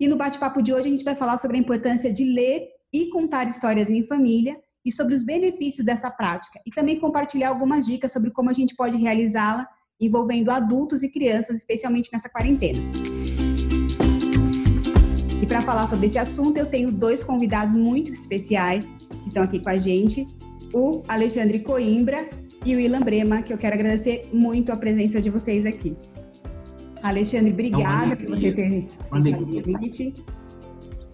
E no bate-papo de hoje a gente vai falar sobre a importância de ler e contar histórias em família e sobre os benefícios dessa prática e também compartilhar algumas dicas sobre como a gente pode realizá-la envolvendo adultos e crianças, especialmente nessa quarentena. E para falar sobre esse assunto, eu tenho dois convidados muito especiais que estão aqui com a gente, o Alexandre Coimbra e o Ilan Brema, que eu quero agradecer muito a presença de vocês aqui. Alexandre, obrigada por você ter aceitado o convite.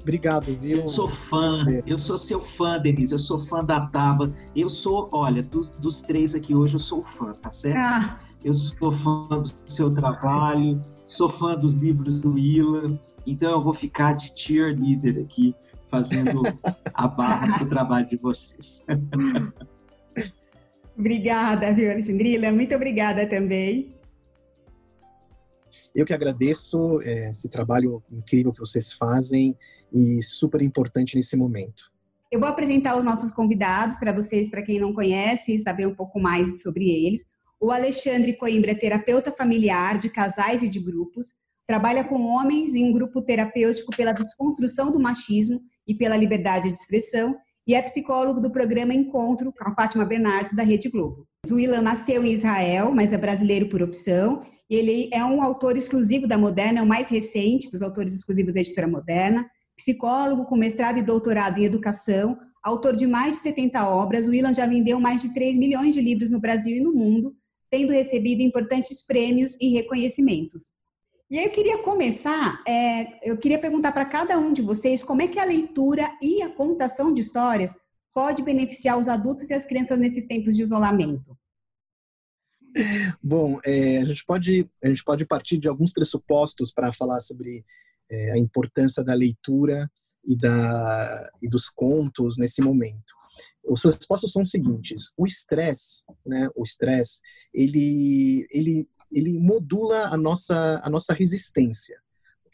Obrigado, viu? Eu sou fã, eu sou seu fã, Denise, eu sou fã da Taba. Eu sou, olha, dos, dos três aqui hoje, eu sou fã, tá certo? Ah. Eu sou fã do seu trabalho, sou fã dos livros do Ilan, então eu vou ficar de cheerleader aqui, fazendo a barra para o trabalho de vocês. obrigada, viu, Alexandrila? Muito obrigada também. Eu que agradeço é, esse trabalho incrível que vocês fazem e super importante nesse momento. Eu vou apresentar os nossos convidados para vocês, para quem não conhece, saber um pouco mais sobre eles. O Alexandre Coimbra é terapeuta familiar de casais e de grupos, trabalha com homens em um grupo terapêutico pela desconstrução do machismo e pela liberdade de expressão e é psicólogo do programa Encontro com a Fátima Bernardes da Rede Globo. O Ilan nasceu em Israel, mas é brasileiro por opção. Ele é um autor exclusivo da Moderna, é o mais recente dos autores exclusivos da editora Moderna. Psicólogo com mestrado e doutorado em educação, autor de mais de 70 obras, o Ilan já vendeu mais de 3 milhões de livros no Brasil e no mundo, tendo recebido importantes prêmios e reconhecimentos. E aí eu queria começar, é, eu queria perguntar para cada um de vocês como é que a leitura e a contação de histórias pode beneficiar os adultos e as crianças nesses tempos de isolamento. Bom, é, a, gente pode, a gente pode partir de alguns pressupostos para falar sobre é, a importância da leitura e, da, e dos contos nesse momento. Os pressupostos são os seguintes: o estresse, né, o estresse, ele, ele ele modula a nossa, a nossa resistência.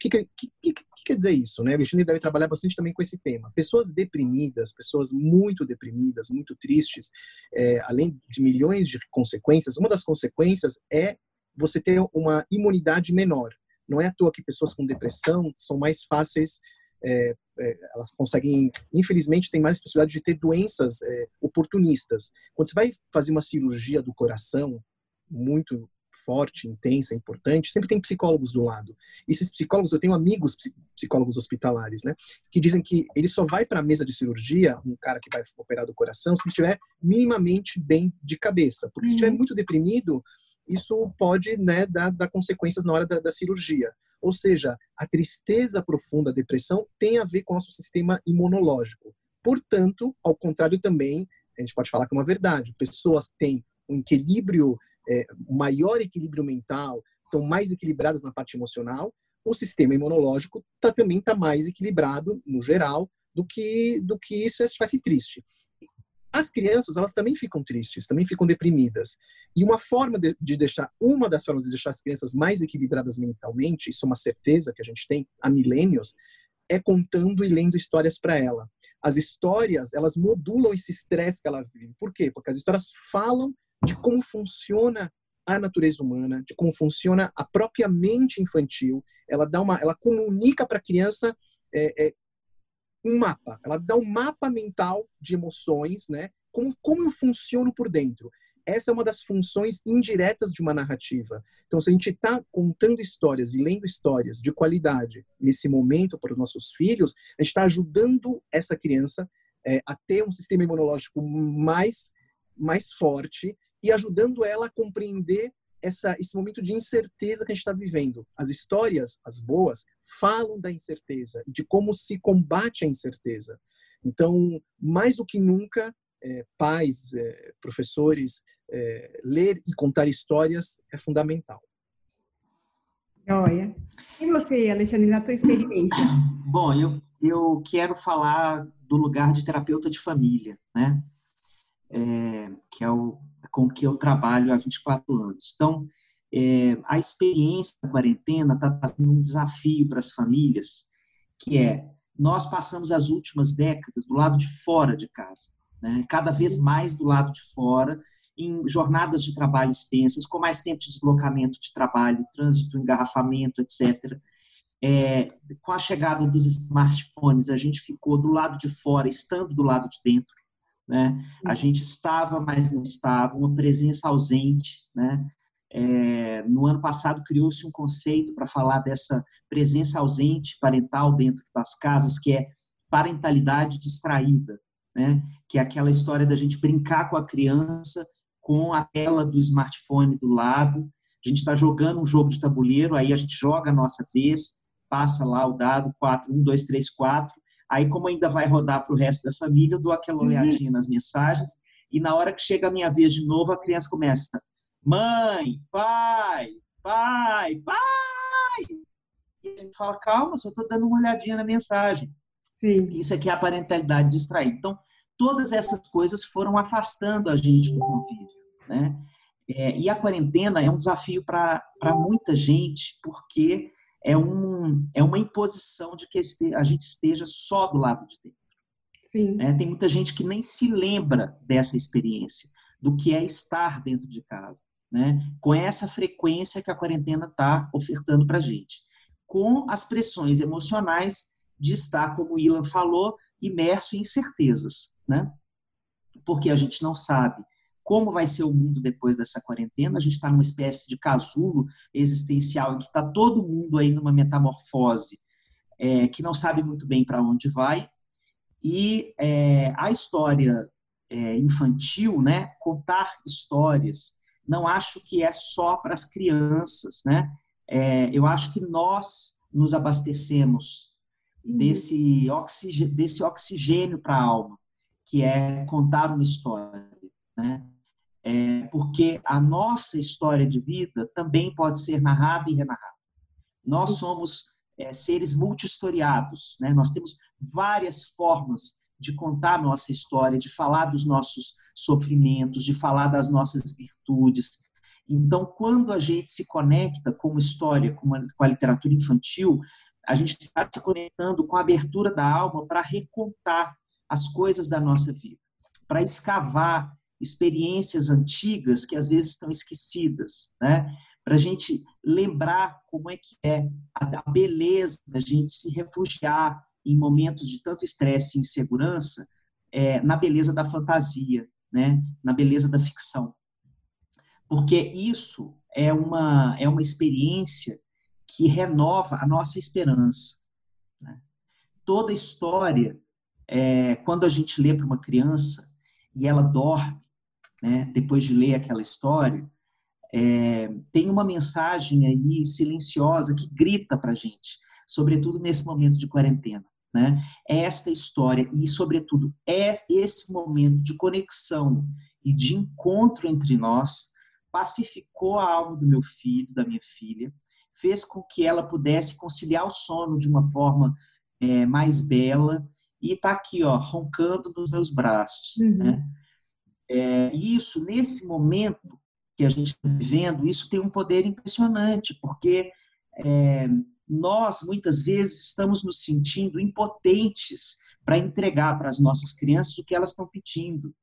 O que, que, que, que quer dizer isso? Né? Virginia deve trabalhar bastante também com esse tema. Pessoas deprimidas, pessoas muito deprimidas, muito tristes, é, além de milhões de consequências, uma das consequências é você ter uma imunidade menor. Não é à toa que pessoas com depressão são mais fáceis é, é, elas conseguem, infelizmente, tem mais possibilidade de ter doenças é, oportunistas. Quando você vai fazer uma cirurgia do coração muito forte, intensa, importante, sempre tem psicólogos do lado. E esses psicólogos, eu tenho amigos psicólogos hospitalares, né, que dizem que ele só vai para a mesa de cirurgia, um cara que vai operar do coração, se ele estiver minimamente bem de cabeça. Porque uhum. se estiver muito deprimido, isso pode né, dar, dar consequências na hora da, da cirurgia. Ou seja, a tristeza profunda, a depressão, tem a ver com o nosso sistema imunológico. Portanto, ao contrário também, a gente pode falar que é uma verdade. Pessoas que têm um equilíbrio é, maior equilíbrio mental, estão mais equilibradas na parte emocional, o sistema imunológico tá, também está mais equilibrado, no geral, do que, do que isso faz triste. As crianças, elas também ficam tristes, também ficam deprimidas. E uma forma de, de, deixar, uma das formas de deixar as crianças mais equilibradas mentalmente, isso é uma certeza que a gente tem há milênios, é contando e lendo histórias para ela. As histórias, elas modulam esse estresse que ela vive. Por quê? Porque as histórias falam de como funciona a natureza humana, de como funciona a própria mente infantil. Ela dá uma, ela comunica para a criança é, é, um mapa. Ela dá um mapa mental de emoções, né? Como como eu funciono por dentro. Essa é uma das funções indiretas de uma narrativa. Então, se a gente está contando histórias e lendo histórias de qualidade nesse momento para os nossos filhos, a gente está ajudando essa criança é, a ter um sistema imunológico mais mais forte e ajudando ela a compreender essa, esse momento de incerteza que a gente está vivendo. As histórias, as boas, falam da incerteza, de como se combate a incerteza. Então, mais do que nunca, é, pais, é, professores, é, ler e contar histórias é fundamental. Olha. E você, Alexandre, na tua experiência? Bom, eu, eu quero falar do lugar de terapeuta de família, né? É, que é o com que eu trabalho há 24 anos. Então, é, a experiência da quarentena está trazendo um desafio para as famílias, que é nós passamos as últimas décadas do lado de fora de casa, né? cada vez mais do lado de fora, em jornadas de trabalho extensas, com mais tempo de deslocamento de trabalho, trânsito, engarrafamento, etc. é, com a chegada dos smartphones, a gente ficou do lado de fora, estando do lado de dentro. Né? A gente estava, mas não estava, uma presença ausente. Né? É, no ano passado criou-se um conceito para falar dessa presença ausente parental dentro das casas, que é parentalidade distraída, né? que é aquela história da gente brincar com a criança com a tela do smartphone do lado. A gente está jogando um jogo de tabuleiro, aí a gente joga a nossa vez, passa lá o dado 4, 1, 2, 3, 4. Aí, como ainda vai rodar para o resto da família, eu dou aquela uhum. olhadinha uhum. nas mensagens. E na hora que chega a minha vez de novo, a criança começa: mãe, pai, pai, pai. E a gente fala: calma, só estou dando uma olhadinha na mensagem. Sim. Isso aqui é a parentalidade distraída. Então, todas essas coisas foram afastando a gente do convívio, né? É, e a quarentena é um desafio para muita gente, porque é, um, é uma imposição de que a gente esteja só do lado de dentro. Sim. É, tem muita gente que nem se lembra dessa experiência, do que é estar dentro de casa, né? com essa frequência que a quarentena está ofertando para a gente. Com as pressões emocionais de estar, como o Ilan falou, imerso em incertezas. Né? Porque a gente não sabe como vai ser o mundo depois dessa quarentena. A gente está numa espécie de casulo existencial em que está todo mundo aí numa metamorfose é, que não sabe muito bem para onde vai. E é, a história é, infantil, né, contar histórias, não acho que é só para as crianças, né? É, eu acho que nós nos abastecemos uhum. desse, oxigênio, desse oxigênio para a alma, que é contar uma história, né? É, porque a nossa história de vida também pode ser narrada e renarrada. Nós somos é, seres multistoriados, né? nós temos várias formas de contar a nossa história, de falar dos nossos sofrimentos, de falar das nossas virtudes. Então, quando a gente se conecta com uma história, com, uma, com a literatura infantil, a gente está se conectando com a abertura da alma para recontar as coisas da nossa vida, para escavar experiências antigas que às vezes estão esquecidas, né? Para a gente lembrar como é que é a beleza da gente se refugiar em momentos de tanto estresse e insegurança, é, na beleza da fantasia, né? Na beleza da ficção, porque isso é uma é uma experiência que renova a nossa esperança. Né? Toda história, é, quando a gente lê para uma criança e ela dorme né, depois de ler aquela história, é, tem uma mensagem aí silenciosa que grita para a gente, sobretudo nesse momento de quarentena. Né? É esta história e, sobretudo, é esse momento de conexão e de encontro entre nós pacificou a alma do meu filho, da minha filha, fez com que ela pudesse conciliar o sono de uma forma é, mais bela e está aqui, ó, roncando nos meus braços. Uhum. Né? É, isso, nesse momento que a gente está vivendo, isso tem um poder impressionante, porque é, nós, muitas vezes, estamos nos sentindo impotentes para entregar para as nossas crianças o que elas estão pedindo.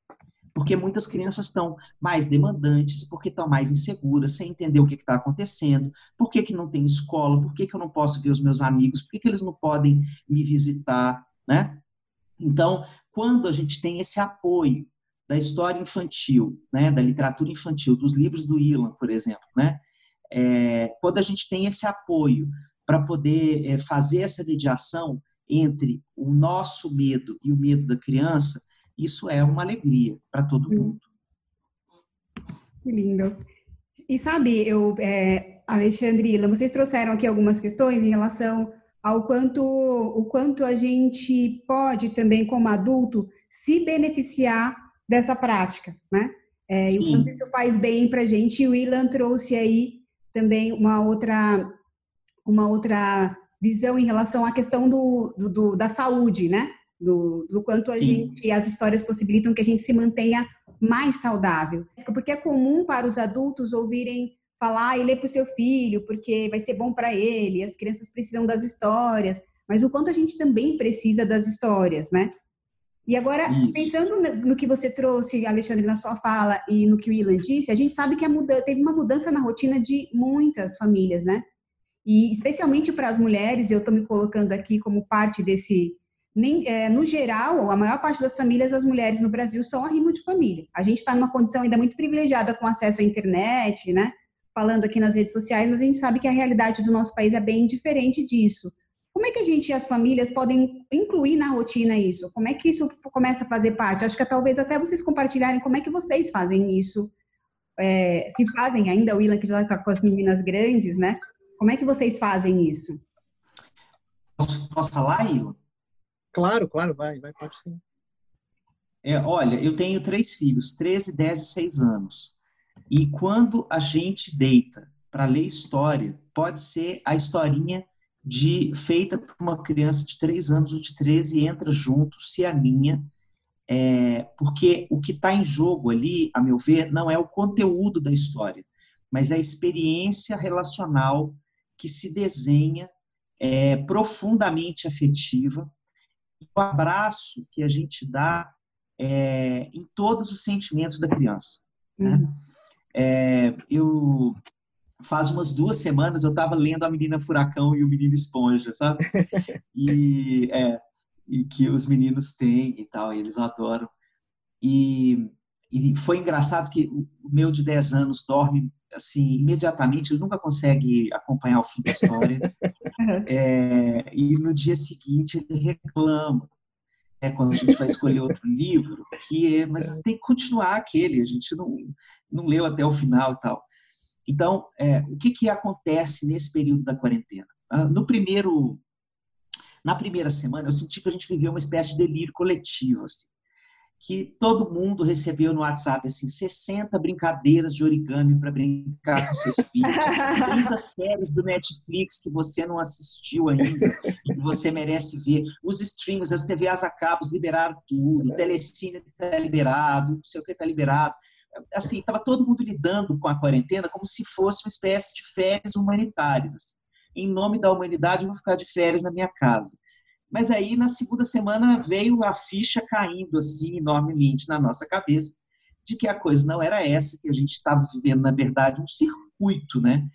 Porque muitas crianças estão mais demandantes, porque estão mais inseguras, sem entender o que está acontecendo, por que, que não tem escola, por que, que eu não posso ver os meus amigos, por que, que eles não podem me visitar, né? Então, quando a gente tem esse apoio da história infantil, né, da literatura infantil, dos livros do Ilan, por exemplo, né, é, quando a gente tem esse apoio para poder é, fazer essa mediação entre o nosso medo e o medo da criança, isso é uma alegria para todo mundo. Que lindo. E sabe, eu, é, Alexandre Ilan, vocês trouxeram aqui algumas questões em relação ao quanto, o quanto a gente pode também, como adulto, se beneficiar dessa prática, né? É, e o quanto isso faz bem para a gente. E o Ilan trouxe aí também uma outra, uma outra visão em relação à questão do, do, do da saúde, né? Do, do quanto a Sim. gente, as histórias possibilitam que a gente se mantenha mais saudável. Porque é comum para os adultos ouvirem falar e ler para o seu filho, porque vai ser bom para ele, as crianças precisam das histórias, mas o quanto a gente também precisa das histórias, né? E agora, Isso. pensando no que você trouxe, Alexandre, na sua fala e no que o Ilan disse, a gente sabe que mudança, teve uma mudança na rotina de muitas famílias, né? e especialmente para as mulheres, eu estou me colocando aqui como parte desse. Nem, é, no geral, a maior parte das famílias, as mulheres no Brasil são arrimo de família. A gente está numa condição ainda muito privilegiada com acesso à internet, né? Falando aqui nas redes sociais, mas a gente sabe que a realidade do nosso país é bem diferente disso. Como é que a gente e as famílias podem incluir na rotina isso? Como é que isso começa a fazer parte? Acho que talvez até vocês compartilharem como é que vocês fazem isso. É, se fazem ainda, o Willan que já está com as meninas grandes, né? Como é que vocês fazem isso? Posso, posso falar, Ilan? Claro, claro, vai, vai, pode sim. É, olha, eu tenho três filhos, 13, 10 e 6 anos. E quando a gente deita para ler história, pode ser a historinha de feita por uma criança de 3 anos ou de 13 entra junto, se alinha, é, porque o que está em jogo ali, a meu ver, não é o conteúdo da história, mas a experiência relacional que se desenha é, profundamente afetiva, o abraço que a gente dá é, em todos os sentimentos da criança. Né? Uhum. É, eu faz umas duas semanas eu estava lendo a Menina Furacão e o Menino Esponja, sabe? E, é, e que os meninos têm e tal, e eles adoram. E, e foi engraçado que o meu de 10 anos dorme assim, imediatamente, ele nunca consegue acompanhar o fim da história. é, e no dia seguinte ele reclama. É, quando a gente vai escolher outro livro, que é, mas tem que continuar aquele, a gente não, não leu até o final e tal. Então, é, o que, que acontece nesse período da quarentena? Ah, no primeiro, na primeira semana, eu senti que a gente viveu uma espécie de delírio coletivo. Assim que todo mundo recebeu no WhatsApp assim 60 brincadeiras de origami para brincar com seus filhos, 30 séries do Netflix que você não assistiu ainda que você merece ver, os streams, as TVs a cabos liberaram tudo, o telecine está liberado, não sei o que está liberado. Assim, estava todo mundo lidando com a quarentena como se fosse uma espécie de férias humanitárias. Assim. Em nome da humanidade, eu vou ficar de férias na minha casa. Mas aí, na segunda semana, veio a ficha caindo assim, enormemente na nossa cabeça, de que a coisa não era essa, que a gente estava vivendo, na verdade, um circuito, né?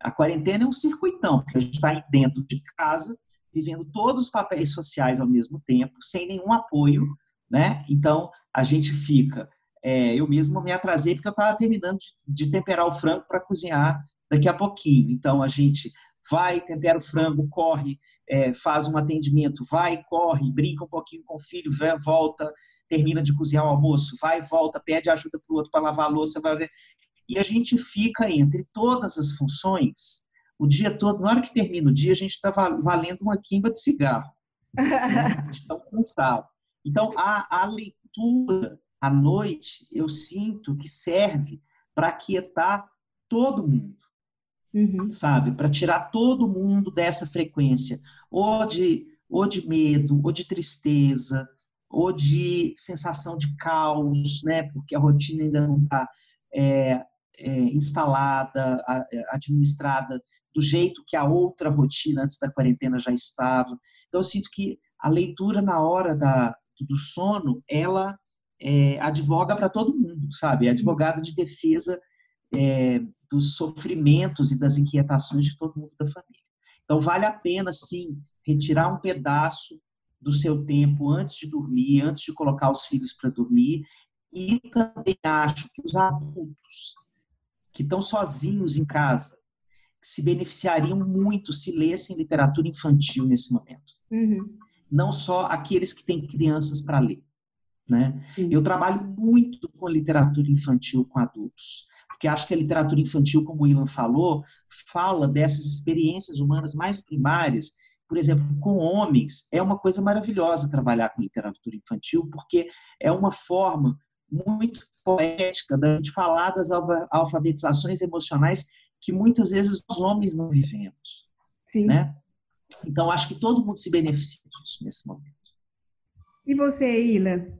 A quarentena é um circuitão, porque a gente está dentro de casa, vivendo todos os papéis sociais ao mesmo tempo, sem nenhum apoio, né? Então, a gente fica. É, eu mesmo me atrasei porque eu estava terminando de, de temperar o frango para cozinhar daqui a pouquinho. Então, a gente vai, tempera o frango, corre, é, faz um atendimento, vai, corre, brinca um pouquinho com o filho, vai, volta, termina de cozinhar o almoço, vai, volta, pede ajuda para o outro para lavar a louça, vai ver. E a gente fica entre todas as funções o dia todo. Na hora que termina o dia, a gente está valendo uma quimba de cigarro. Né? A gente está cansado. Então, a, a leitura à noite, eu sinto que serve para aquietar todo mundo uhum. sabe? Para tirar todo mundo dessa frequência, ou de, ou de medo, ou de tristeza, ou de sensação de caos, né? Porque a rotina ainda não está é, é, instalada, administrada do jeito que a outra rotina antes da quarentena já estava. Então, eu sinto que a leitura na hora da, do sono, ela é, advoga para todo mundo, sabe? É advogada de defesa é, dos sofrimentos e das inquietações de todo mundo da família. Então, vale a pena, sim, retirar um pedaço do seu tempo antes de dormir, antes de colocar os filhos para dormir. E também acho que os adultos que estão sozinhos em casa se beneficiariam muito se lessem literatura infantil nesse momento. Uhum. Não só aqueles que têm crianças para ler. Né? Eu trabalho muito com literatura infantil com adultos porque acho que a literatura infantil, como o Ilan falou, fala dessas experiências humanas mais primárias. Por exemplo, com homens, é uma coisa maravilhosa trabalhar com literatura infantil, porque é uma forma muito poética da gente falar das alfabetizações emocionais que muitas vezes os homens não vivemos. Sim. Né? Então, acho que todo mundo se beneficia disso nesse momento. E você, Ila?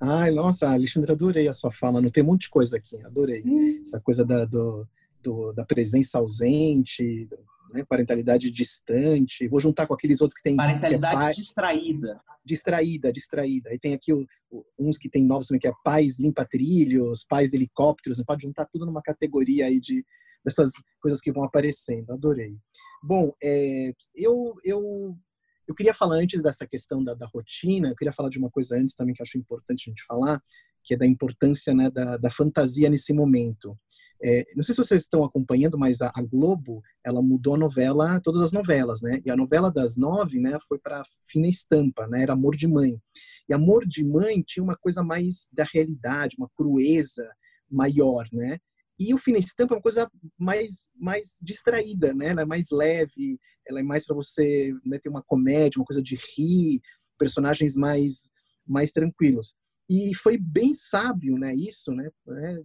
Ai, nossa, Alexandre, adorei a sua fala. Não tem um monte de coisa aqui, adorei. Hum. Essa coisa da, do, do, da presença ausente, né, parentalidade distante. Vou juntar com aqueles outros que tem. Parentalidade que é pai, distraída. Distraída, distraída. E tem aqui o, o, uns que tem novos também, que é pais limpa-trilhos, pais helicópteros. Você pode juntar tudo numa categoria aí de dessas coisas que vão aparecendo. Adorei. Bom, é, eu, eu, eu queria falar antes dessa questão da, da, rotina, eu queria falar de uma coisa antes também que acho importante a gente falar, que é da importância né, da, da fantasia nesse momento. É, não sei se vocês estão acompanhando, mas a, a, Globo ela mudou a novela, todas as novelas, né? E a novela das nove, né, foi para fina estampa, né? Era Amor de Mãe. E Amor de Mãe tinha uma coisa mais da realidade, uma crueza maior, né? E o Fina Estampa é uma coisa mais, mais distraída, né? Ela é mais leve, ela é mais para você né, ter uma comédia, uma coisa de rir, personagens mais, mais tranquilos. E foi bem sábio, né, isso, né, né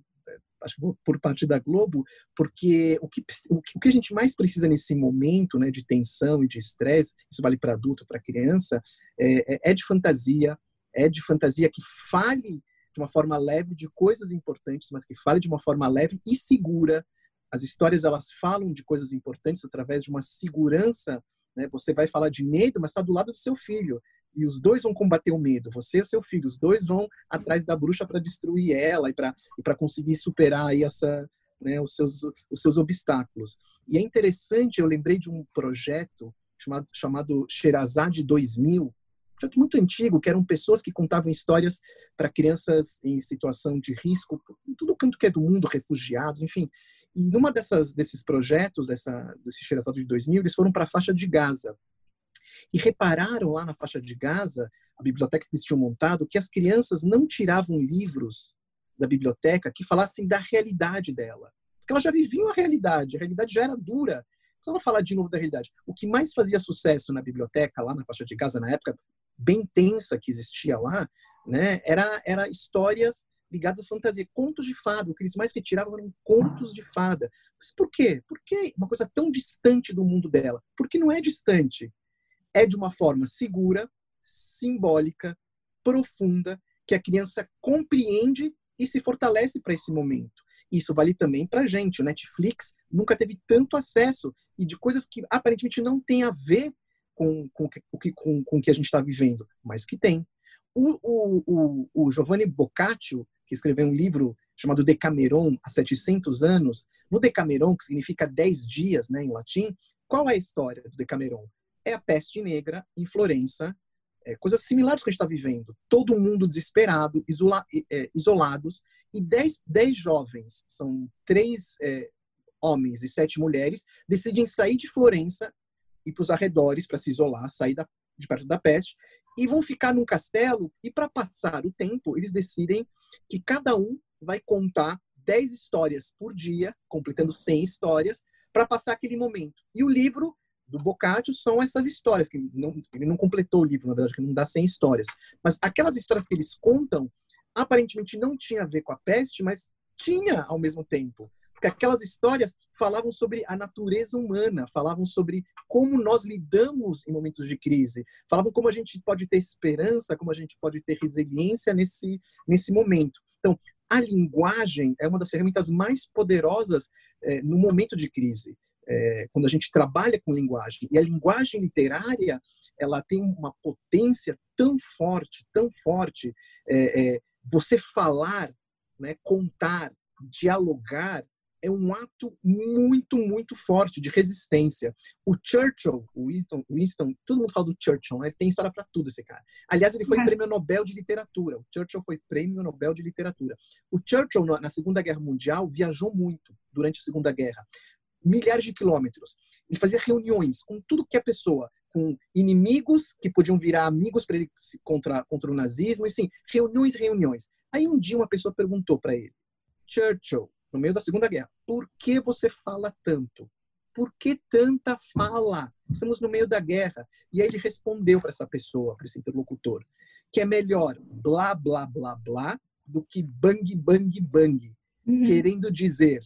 acho por parte da Globo, porque o que, o que a gente mais precisa nesse momento né, de tensão e de estresse, isso vale para adulto, para criança, é, é, é, de fantasia, é de fantasia que fale de uma forma leve de coisas importantes, mas que fale de uma forma leve e segura. As histórias elas falam de coisas importantes através de uma segurança. Né? Você vai falar de medo, mas está do lado do seu filho e os dois vão combater o medo, você e o seu filho, os dois vão atrás da bruxa para destruir ela e para conseguir superar aí essa, né, os seus os seus obstáculos. E é interessante, eu lembrei de um projeto chamado chamado Sherazade 2000, um projeto muito antigo, que eram pessoas que contavam histórias para crianças em situação de risco, em tudo canto que é do mundo, refugiados, enfim. E numa dessas desses projetos, dessa desse Sherazade de 2000, eles foram para a faixa de Gaza e repararam lá na faixa de Gaza, a biblioteca que eles tinham montado, que as crianças não tiravam livros da biblioteca que falassem da realidade dela. Porque elas já viviam a realidade, a realidade já era dura. Precisava falar de novo da realidade. O que mais fazia sucesso na biblioteca, lá na faixa de Gaza, na época bem tensa que existia lá, né, era, era histórias ligadas à fantasia, contos de fada. O que eles mais retiravam eram contos de fada. Mas por quê? Por que uma coisa tão distante do mundo dela? Porque não é distante é de uma forma segura, simbólica, profunda, que a criança compreende e se fortalece para esse momento. Isso vale também para a gente. O Netflix nunca teve tanto acesso e de coisas que aparentemente não tem a ver com, com, com, com, o que a gente está vivendo, mas que tem. O, o, o, o Giovanni Boccaccio, que escreveu um livro chamado Decameron, há 700 anos, no Decameron, que significa 10 dias né, em latim, qual é a história do Decameron? é a peste negra em Florença, é, coisas similares que a gente está vivendo. Todo mundo desesperado, isola, é, isolados, e dez, dez jovens, são três é, homens e sete mulheres, decidem sair de Florença e para os arredores para se isolar, sair da, de perto da peste, e vão ficar num castelo. E para passar o tempo, eles decidem que cada um vai contar dez histórias por dia, completando 100 histórias, para passar aquele momento. E o livro do Boccaccio são essas histórias, que não, ele não completou o livro, na verdade, que não dá 100 histórias. Mas aquelas histórias que eles contam, aparentemente não tinha a ver com a peste, mas tinha ao mesmo tempo. Porque aquelas histórias falavam sobre a natureza humana, falavam sobre como nós lidamos em momentos de crise, falavam como a gente pode ter esperança, como a gente pode ter resiliência nesse, nesse momento. Então, a linguagem é uma das ferramentas mais poderosas é, no momento de crise é, quando a gente trabalha com linguagem. E a linguagem literária, ela tem uma potência tão forte, tão forte. É, você falar, né, contar, dialogar, é um ato muito, muito forte de resistência. O Churchill, o Winston, Winston todo mundo fala do Churchill, né? tem história para tudo esse cara. Aliás, ele foi uhum. prêmio Nobel de Literatura. O Churchill foi prêmio Nobel de Literatura. O Churchill, na Segunda Guerra Mundial, viajou muito durante a Segunda Guerra milhares de quilômetros. Ele fazia reuniões com tudo que é pessoa, com inimigos que podiam virar amigos para ele contra, contra o nazismo, e sim, reuniões, reuniões. Aí um dia uma pessoa perguntou para ele, Churchill, no meio da Segunda Guerra, por que você fala tanto? Por que tanta fala? Estamos no meio da guerra. E aí ele respondeu para essa pessoa, para esse interlocutor, que é melhor blá, blá, blá, blá, do que bang, bang, bang. Uhum. Querendo dizer,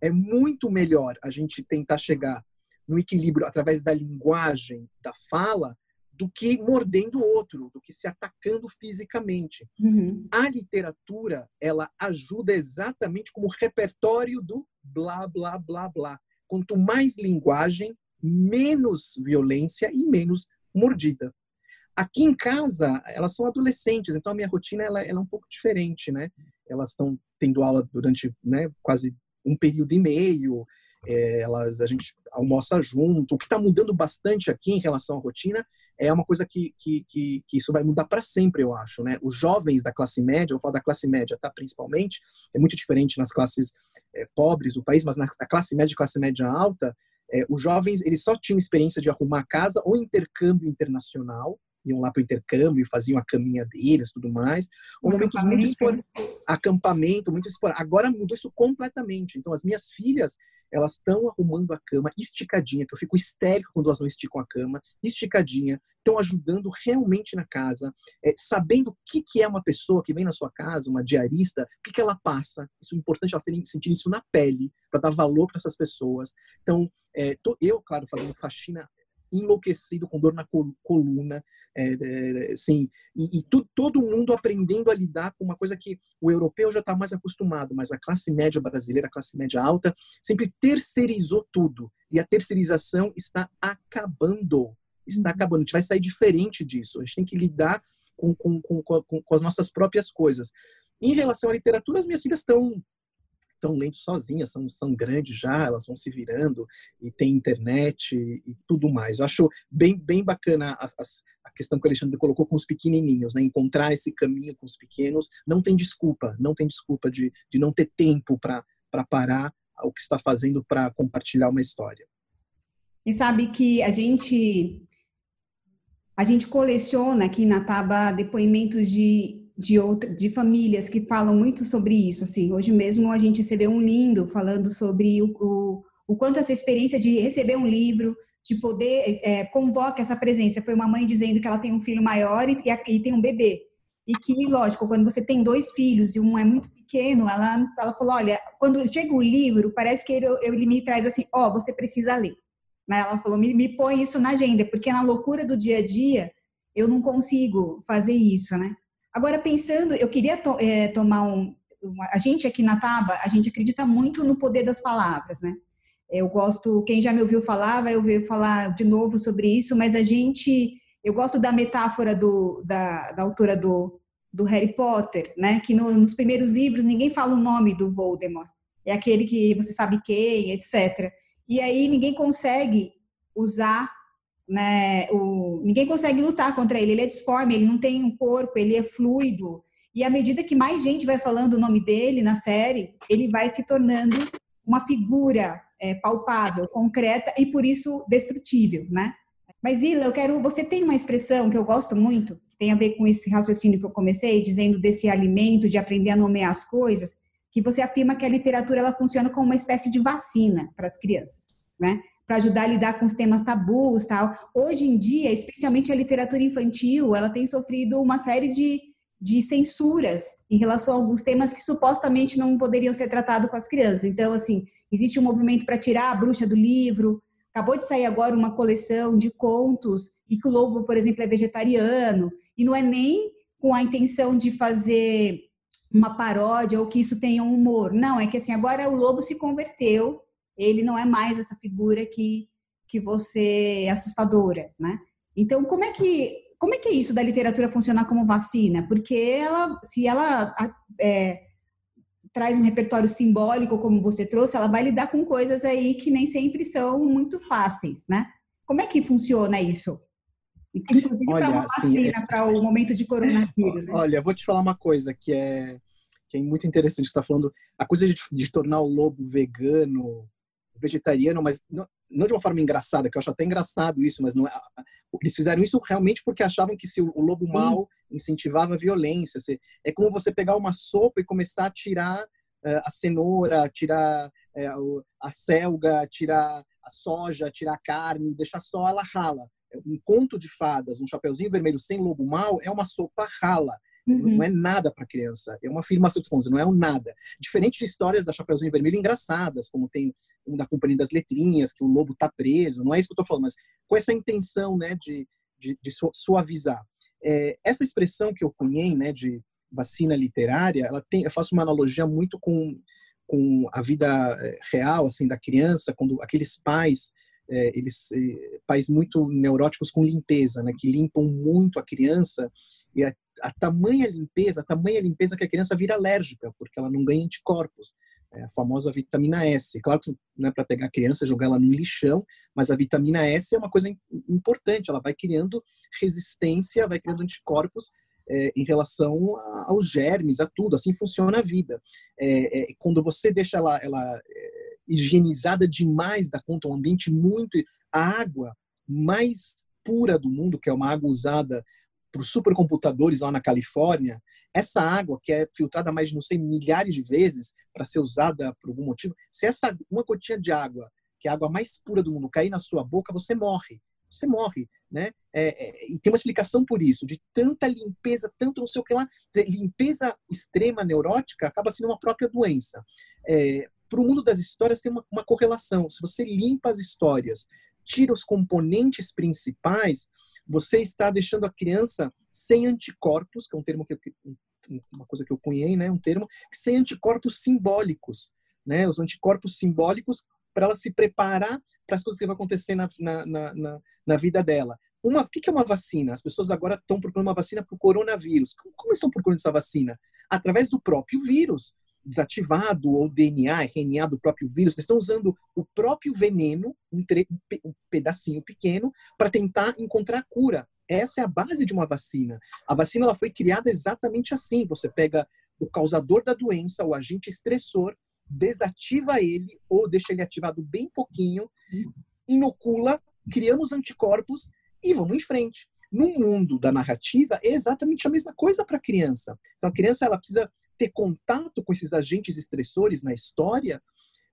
é muito melhor a gente tentar chegar no equilíbrio através da linguagem, da fala, do que mordendo o outro, do que se atacando fisicamente. Uhum. A literatura, ela ajuda exatamente como repertório do blá, blá, blá, blá. Quanto mais linguagem, menos violência e menos mordida. Aqui em casa, elas são adolescentes, então a minha rotina ela, ela é um pouco diferente, né? Elas estão tendo aula durante né, quase um período e meio, é, elas a gente almoça junto. O que está mudando bastante aqui em relação à rotina é uma coisa que, que, que, que isso vai mudar para sempre, eu acho. Né? Os jovens da classe média, eu falo da classe média, tá? principalmente, é muito diferente nas classes é, pobres do país, mas na classe média e classe média alta, é, os jovens eles só tinham experiência de arrumar casa ou intercâmbio internacional, iam lá para o intercâmbio e faziam a caminha deles tudo mais. Um momentos muito expor... acampamento, muito expor... Agora mudou isso completamente. Então, as minhas filhas, elas estão arrumando a cama esticadinha, que eu fico histérico quando elas não esticam a cama, esticadinha, estão ajudando realmente na casa, é, sabendo o que, que é uma pessoa que vem na sua casa, uma diarista, o que, que ela passa. Isso é importante elas terem, sentir isso na pele, para dar valor para essas pessoas. Então, é, tô, eu, claro, fazendo faxina enlouquecido com dor na coluna, é, é, assim, e, e tu, todo mundo aprendendo a lidar com uma coisa que o europeu já está mais acostumado, mas a classe média brasileira, a classe média alta, sempre terceirizou tudo e a terceirização está acabando, está uhum. acabando. A gente vai sair diferente disso. A gente tem que lidar com, com, com, com, com as nossas próprias coisas. Em relação à literatura, as minhas filhas estão estão lendo sozinhas, são, são grandes já, elas vão se virando e tem internet e, e tudo mais. Eu acho bem, bem bacana a, a, questão que o Alexandre colocou com os pequenininhos, né? encontrar esse caminho com os pequenos. Não tem desculpa, não tem desculpa de, de não ter tempo para parar o que está fazendo para compartilhar uma história. E sabe que a gente a gente coleciona aqui na Taba depoimentos de de, outra, de famílias que falam muito sobre isso. Assim, hoje mesmo a gente recebeu um lindo falando sobre o, o, o quanto essa experiência de receber um livro, de poder é, convoca essa presença. Foi uma mãe dizendo que ela tem um filho maior e, e tem um bebê. E que, lógico, quando você tem dois filhos e um é muito pequeno, ela, ela falou: olha, quando chega o livro, parece que ele, ele me traz assim: ó, oh, você precisa ler. Né? Ela falou: me, me põe isso na agenda, porque na loucura do dia a dia eu não consigo fazer isso, né? Agora, pensando, eu queria to, é, tomar um. Uma, a gente aqui na Taba, a gente acredita muito no poder das palavras, né? Eu gosto, quem já me ouviu falar, vai ouvir falar de novo sobre isso, mas a gente. Eu gosto da metáfora do, da, da autora do, do Harry Potter, né? Que no, nos primeiros livros ninguém fala o nome do Voldemort. É aquele que você sabe quem, etc. E aí ninguém consegue usar né, o, ninguém consegue lutar contra ele, ele é disforme, ele não tem um corpo, ele é fluido. E à medida que mais gente vai falando o nome dele na série, ele vai se tornando uma figura é, palpável, concreta e por isso destrutível, né? Mas Ila, eu quero, você tem uma expressão que eu gosto muito, que tem a ver com esse raciocínio que eu comecei, dizendo desse alimento, de aprender a nomear as coisas, que você afirma que a literatura ela funciona como uma espécie de vacina para as crianças, né? Para ajudar a lidar com os temas tabus, tal. Hoje em dia, especialmente a literatura infantil, ela tem sofrido uma série de, de censuras em relação a alguns temas que supostamente não poderiam ser tratados com as crianças. Então, assim, existe um movimento para tirar a bruxa do livro. Acabou de sair agora uma coleção de contos e que o lobo, por exemplo, é vegetariano e não é nem com a intenção de fazer uma paródia ou que isso tenha um humor. Não, é que assim, agora o lobo se converteu ele não é mais essa figura que, que você é assustadora, né? Então, como é que como é que é isso da literatura funcionar como vacina? Porque ela, se ela é, traz um repertório simbólico, como você trouxe, ela vai lidar com coisas aí que nem sempre são muito fáceis, né? Como é que funciona isso? Inclusive para uma assim, é... para o momento de coronavírus. Né? Olha, vou te falar uma coisa que é, que é muito interessante. Você está falando a coisa de, de tornar o lobo vegano, vegetariano, mas não, não, de uma forma engraçada, que eu acho até engraçado isso, mas não é, eles fizeram isso realmente porque achavam que se o, lobo mau incentivava a violência. Se, é como você pegar uma sopa e começar a tirar uh, a cenoura, tirar uh, a selga, tirar a soja, tirar a carne, deixar só ela rala. Um conto de fadas, um chapeuzinho vermelho sem lobo mau é uma sopa rala. Uhum. Não é nada para criança. É uma afirmação que não é um nada. Diferente de histórias da Chapeuzinho Vermelho engraçadas, como tem um da Companhia das Letrinhas, que o lobo tá preso. Não é isso que eu tô falando, mas com essa intenção, né, de, de, de suavizar. É, essa expressão que eu cunhei, né, de vacina literária, ela tem, eu faço uma analogia muito com com a vida é, real assim da criança, quando aqueles pais é, eles é, pais muito neuróticos com limpeza, né, que limpam muito a criança e a, a tamanha limpeza, a tamanha limpeza que a criança vira alérgica, porque ela não ganha anticorpos. é a famosa vitamina S. Claro que não é para pegar a criança e jogar ela no lixão, mas a vitamina S é uma coisa importante, ela vai criando resistência, vai criando anticorpos é, em relação aos germes, a tudo. Assim funciona a vida. É, é, quando você deixa ela, ela é, higienizada demais da conta, um ambiente muito. A água mais pura do mundo, que é uma água usada por supercomputadores lá na Califórnia, essa água que é filtrada mais de não sei milhares de vezes para ser usada por algum motivo, se essa uma gotinha de água, que é a água mais pura do mundo, cair na sua boca, você morre. Você morre, né? É, é, e tem uma explicação por isso, de tanta limpeza, tanto não sei o que lá. Dizer, limpeza extrema neurótica acaba sendo uma própria doença. É, para o mundo das histórias tem uma, uma correlação. Se você limpa as histórias, tira os componentes principais, você está deixando a criança sem anticorpos, que é um termo que uma coisa que eu cunhei, né, um termo, sem anticorpos simbólicos, né, os anticorpos simbólicos para ela se preparar para as coisas que vão acontecer na, na, na, na vida dela. Uma, o que é uma vacina? As pessoas agora estão procurando uma vacina para o coronavírus. Como estão procurando essa vacina? Através do próprio vírus desativado ou DNA, RNA do próprio vírus, eles estão usando o próprio veneno, um, um pedacinho pequeno, para tentar encontrar cura. Essa é a base de uma vacina. A vacina ela foi criada exatamente assim. Você pega o causador da doença, o agente estressor, desativa ele ou deixa ele ativado bem pouquinho, inocula, criamos anticorpos e vamos em frente. No mundo da narrativa, é exatamente a mesma coisa para a criança. Então, a criança ela precisa ter contato com esses agentes estressores na história,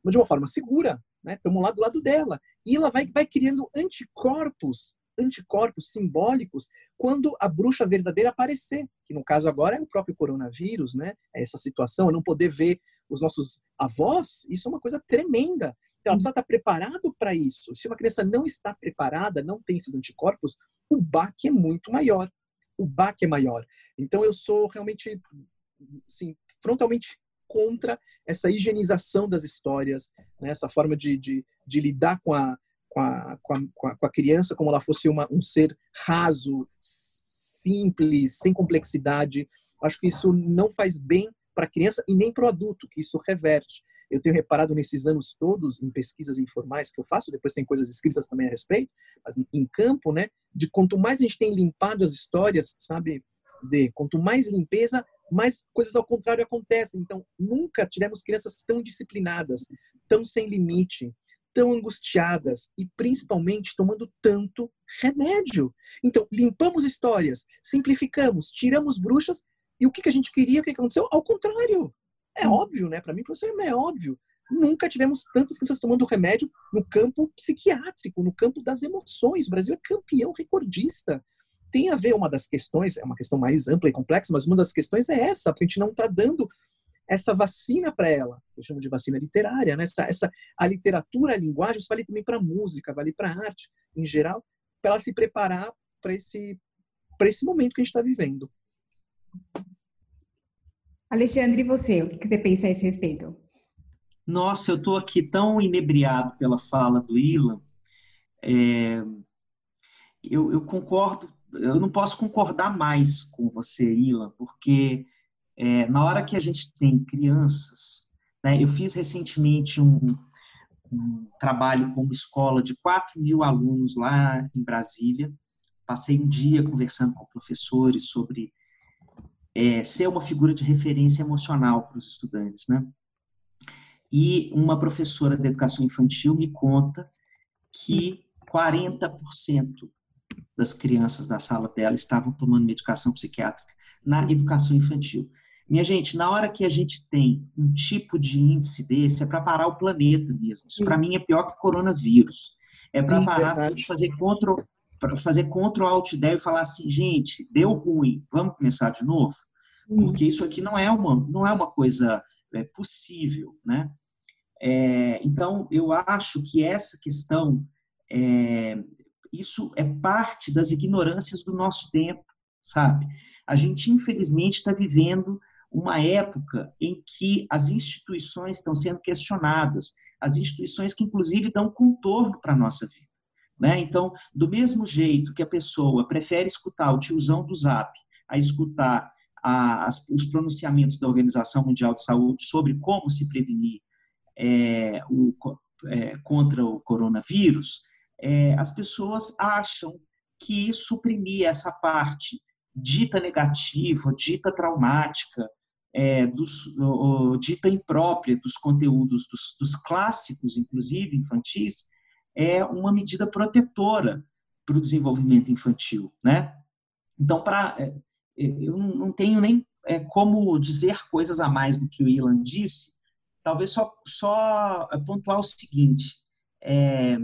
mas de uma forma segura, né? Estamos lá do lado dela. E ela vai, vai criando anticorpos, anticorpos simbólicos, quando a bruxa verdadeira aparecer, que no caso agora é o próprio coronavírus, né? É essa situação, não poder ver os nossos avós, isso é uma coisa tremenda. Então, ela precisa estar preparado para isso. Se uma criança não está preparada, não tem esses anticorpos, o baque é muito maior. O baque é maior. Então, eu sou realmente assim, frontalmente contra essa higienização das histórias, né? essa forma de, de, de lidar com a, com a, com, a, com a criança como ela fosse uma, um ser raso, simples, sem complexidade. Acho que isso não faz bem para a criança e nem para o adulto, que isso reverte. Eu tenho reparado nesses anos todos, em pesquisas informais que eu faço, depois tem coisas escritas também a respeito, mas em campo, né, de quanto mais a gente tem limpado as histórias, sabe, de quanto mais limpeza, mais coisas ao contrário acontecem. Então, nunca tivemos crianças tão disciplinadas, tão sem limite, tão angustiadas e principalmente tomando tanto remédio. Então, limpamos histórias, simplificamos, tiramos bruxas e o que, que a gente queria, o que, que aconteceu? Ao contrário. É hum. óbvio, né? Para mim, professor, é óbvio. Nunca tivemos tantas crianças tomando remédio no campo psiquiátrico, no campo das emoções. O Brasil é campeão recordista. Tem a ver uma das questões, é uma questão mais ampla e complexa, mas uma das questões é essa, porque a gente não está dando essa vacina para ela, eu chamo de vacina literária, né? essa, essa, a literatura, a linguagem, isso vale também para música, vale para arte em geral, para ela se preparar para esse, esse momento que a gente está vivendo. Alexandre, e você? O que você pensa a esse respeito? Nossa, eu estou aqui tão inebriado pela fala do Ilan. É, eu, eu, concordo, eu não posso concordar mais com você, Ilan, porque é, na hora que a gente tem crianças, né, eu fiz recentemente um, um trabalho com uma escola de 4 mil alunos lá em Brasília. Passei um dia conversando com professores sobre é, ser uma figura de referência emocional para os estudantes, né? E uma professora de educação infantil me conta que 40% das crianças da sala dela estavam tomando medicação psiquiátrica na educação infantil. Minha gente, na hora que a gente tem um tipo de índice desse, é para parar o planeta mesmo. Isso para mim é pior que o coronavírus. É para parar de fazer control, para fazer Ctrl Alt Del e falar assim, gente, deu ruim, vamos começar de novo? Porque isso aqui não é uma, não é uma coisa é, possível, né? É, então, eu acho que essa questão, é, isso é parte das ignorâncias do nosso tempo, sabe? A gente, infelizmente, está vivendo uma época em que as instituições estão sendo questionadas, as instituições que, inclusive, dão contorno para a nossa vida. Né? Então, do mesmo jeito que a pessoa prefere escutar o tiozão do zap a escutar a, as, os pronunciamentos da Organização Mundial de Saúde sobre como se prevenir é, o, é, contra o coronavírus, é, as pessoas acham que suprimir essa parte dita negativa, dita traumática, é, dos, o, dita imprópria dos conteúdos dos, dos clássicos, inclusive infantis, é uma medida protetora para o desenvolvimento infantil, né? Então, para é, eu não tenho nem é, como dizer coisas a mais do que o Ilan disse, talvez só, só pontuar o seguinte: é,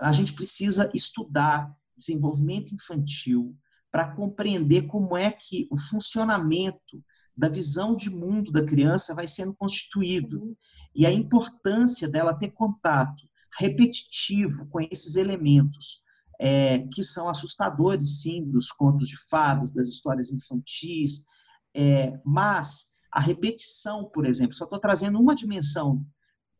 a gente precisa estudar desenvolvimento infantil para compreender como é que o funcionamento da visão de mundo da criança vai sendo constituído e a importância dela ter contato repetitivo com esses elementos é, que são assustadores, sim, dos contos de fadas, das histórias infantis, é, mas a repetição, por exemplo, só estou trazendo uma dimensão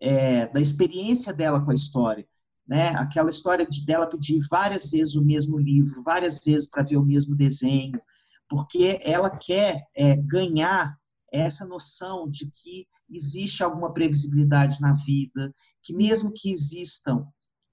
é, da experiência dela com a história, né? Aquela história de dela pedir várias vezes o mesmo livro, várias vezes para ver o mesmo desenho, porque ela quer é, ganhar essa noção de que existe alguma previsibilidade na vida, que mesmo que existam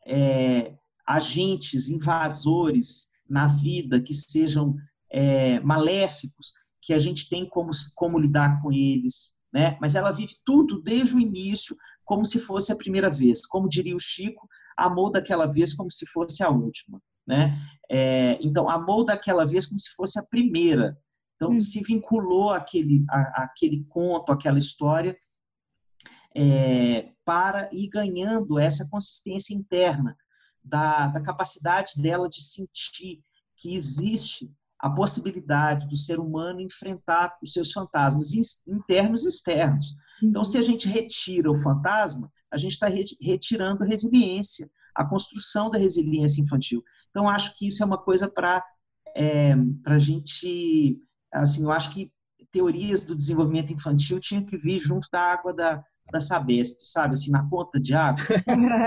é, agentes invasores na vida que sejam é, maléficos, que a gente tem como, como lidar com eles, né? Mas ela vive tudo desde o início como se fosse a primeira vez. Como diria o Chico, amou daquela vez como se fosse a última, né? É, então, amou daquela vez como se fosse a primeira. Então, hum. se vinculou àquele, à, àquele conto, àquela história, é, para ir ganhando essa consistência interna da, da capacidade dela de sentir que existe a possibilidade do ser humano enfrentar os seus fantasmas internos e externos. Então, se a gente retira o fantasma, a gente está retirando a resiliência, a construção da resiliência infantil. Então, acho que isso é uma coisa para é, a gente. Assim, eu acho que teorias do desenvolvimento infantil tinham que vir junto da água da, da Sabesp, sabe? Assim, na conta de água,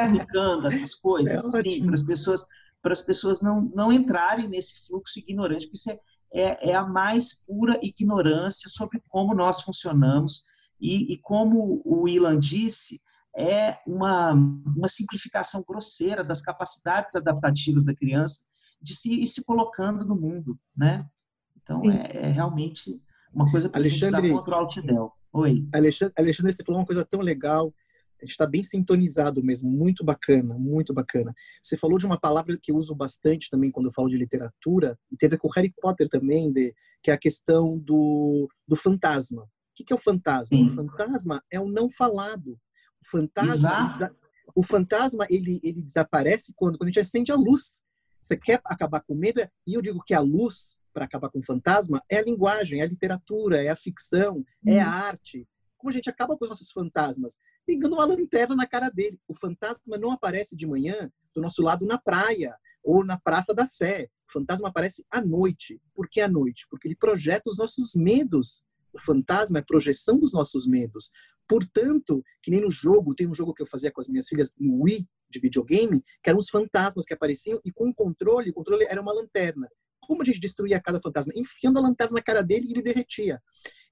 aplicando essas coisas, é assim, para as pessoas para as pessoas não, não entrarem nesse fluxo ignorante, porque isso é, é, é, a mais pura ignorância sobre como nós funcionamos e, e como o Ilan disse, é uma, uma simplificação grosseira das capacidades adaptativas da criança de se ir se colocando no mundo, né? Então, é, é, realmente uma coisa para a gente dar contra o Altidel. Oi. Alexandre, Alexandre, você falou uma coisa tão legal a gente está bem sintonizado mesmo, muito bacana, muito bacana. Você falou de uma palavra que eu uso bastante também quando eu falo de literatura, e teve com Harry Potter também, de, que é a questão do, do fantasma. O que, que é o fantasma? Sim. O fantasma é o não falado. O fantasma, o fantasma ele, ele desaparece quando, quando a gente acende a luz. Você quer acabar com medo? E eu digo que a luz, para acabar com o fantasma, é a linguagem, é a literatura, é a ficção, hum. é a arte. Como a gente acaba com os nossos fantasmas? ligando uma lanterna na cara dele. O fantasma não aparece de manhã do nosso lado na praia ou na Praça da Sé. O fantasma aparece à noite. Por que à noite? Porque ele projeta os nossos medos. O fantasma é projeção dos nossos medos. Portanto, que nem no jogo, tem um jogo que eu fazia com as minhas filhas no Wii de videogame, que eram os fantasmas que apareciam e com o controle, o controle era uma lanterna. Como a gente destruía cada fantasma? Enfiando a lanterna na cara dele e ele derretia.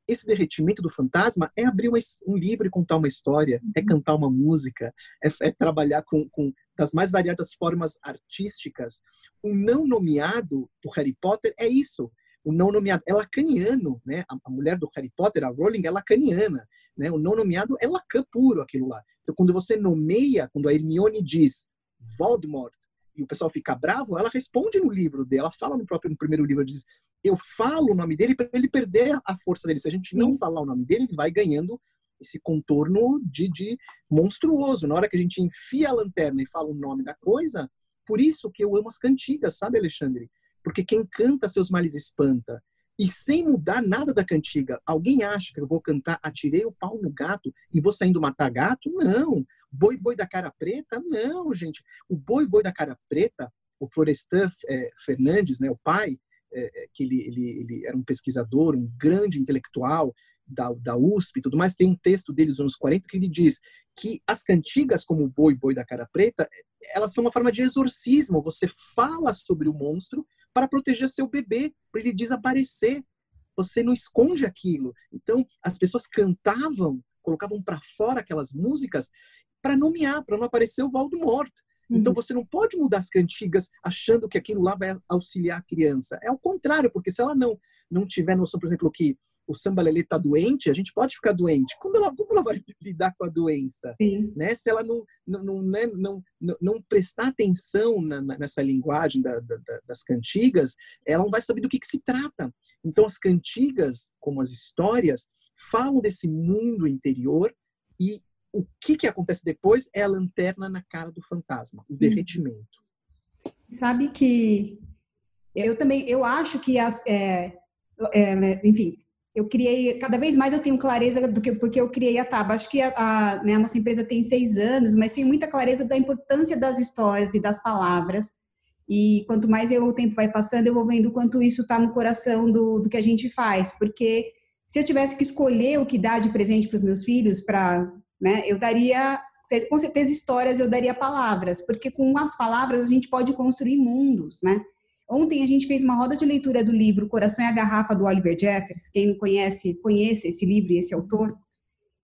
Esse derretimento do fantasma é abrir um livro e contar uma história, é uhum. cantar uma música, é, é trabalhar com, com, das mais variadas formas artísticas. O não nomeado do Harry Potter é isso. O não nomeado é lacaniano, né? A, a mulher do Harry Potter, a Rowling, é lacaniana, né? O não nomeado é Lacan puro, aquilo lá. Então, quando você nomeia, quando a Hermione diz Voldemort, e o pessoal fica bravo, ela responde no livro dela, fala no próprio no primeiro livro, diz: eu falo o nome dele para ele perder a força dele. Se a gente não falar o nome dele, ele vai ganhando esse contorno de, de monstruoso. Na hora que a gente enfia a lanterna e fala o nome da coisa, por isso que eu amo as cantigas, sabe, Alexandre? Porque quem canta seus males espanta. E sem mudar nada da cantiga, alguém acha que eu vou cantar Atirei o pau no gato e vou saindo matar gato? Não. Boi Boi da Cara Preta? Não, gente. O Boi Boi da Cara Preta, o Florestan é, Fernandes, né, o pai, é, é, que ele, ele, ele era um pesquisador, um grande intelectual da, da USP e tudo mais, tem um texto dele dos anos 40 que ele diz que as cantigas como Boi Boi da Cara Preta, elas são uma forma de exorcismo. Você fala sobre o monstro para proteger seu bebê, para ele desaparecer. Você não esconde aquilo. Então, as pessoas cantavam colocavam para fora aquelas músicas para nomear, para não aparecer o Voldemort. Então uhum. você não pode mudar as cantigas achando que aquilo lá vai auxiliar a criança. É o contrário, porque se ela não não tiver noção, por exemplo, que o samba lelê está doente, a gente pode ficar doente. Como ela, como ela vai lidar com a doença? Né? Se ela não, não, não, né, não, não, não prestar atenção na, nessa linguagem da, da, das cantigas, ela não vai saber do que, que se trata. Então, as cantigas, como as histórias, falam desse mundo interior e o que, que acontece depois é a lanterna na cara do fantasma, o derretimento. Sabe que eu também, eu acho que as, é, é, enfim, eu criei, cada vez mais eu tenho clareza do que porque eu criei a Taba. Acho que a, a, né, a, nossa empresa tem seis anos, mas tem muita clareza da importância das histórias e das palavras. E quanto mais eu, o tempo vai passando, eu vou vendo quanto isso está no coração do, do que a gente faz. Porque se eu tivesse que escolher o que dar de presente para os meus filhos, para, né, eu daria com certeza histórias, eu daria palavras, porque com as palavras a gente pode construir mundos, né? Ontem a gente fez uma roda de leitura do livro Coração e a Garrafa, do Oliver Jeffers. Quem não conhece, conheça esse livro e esse autor.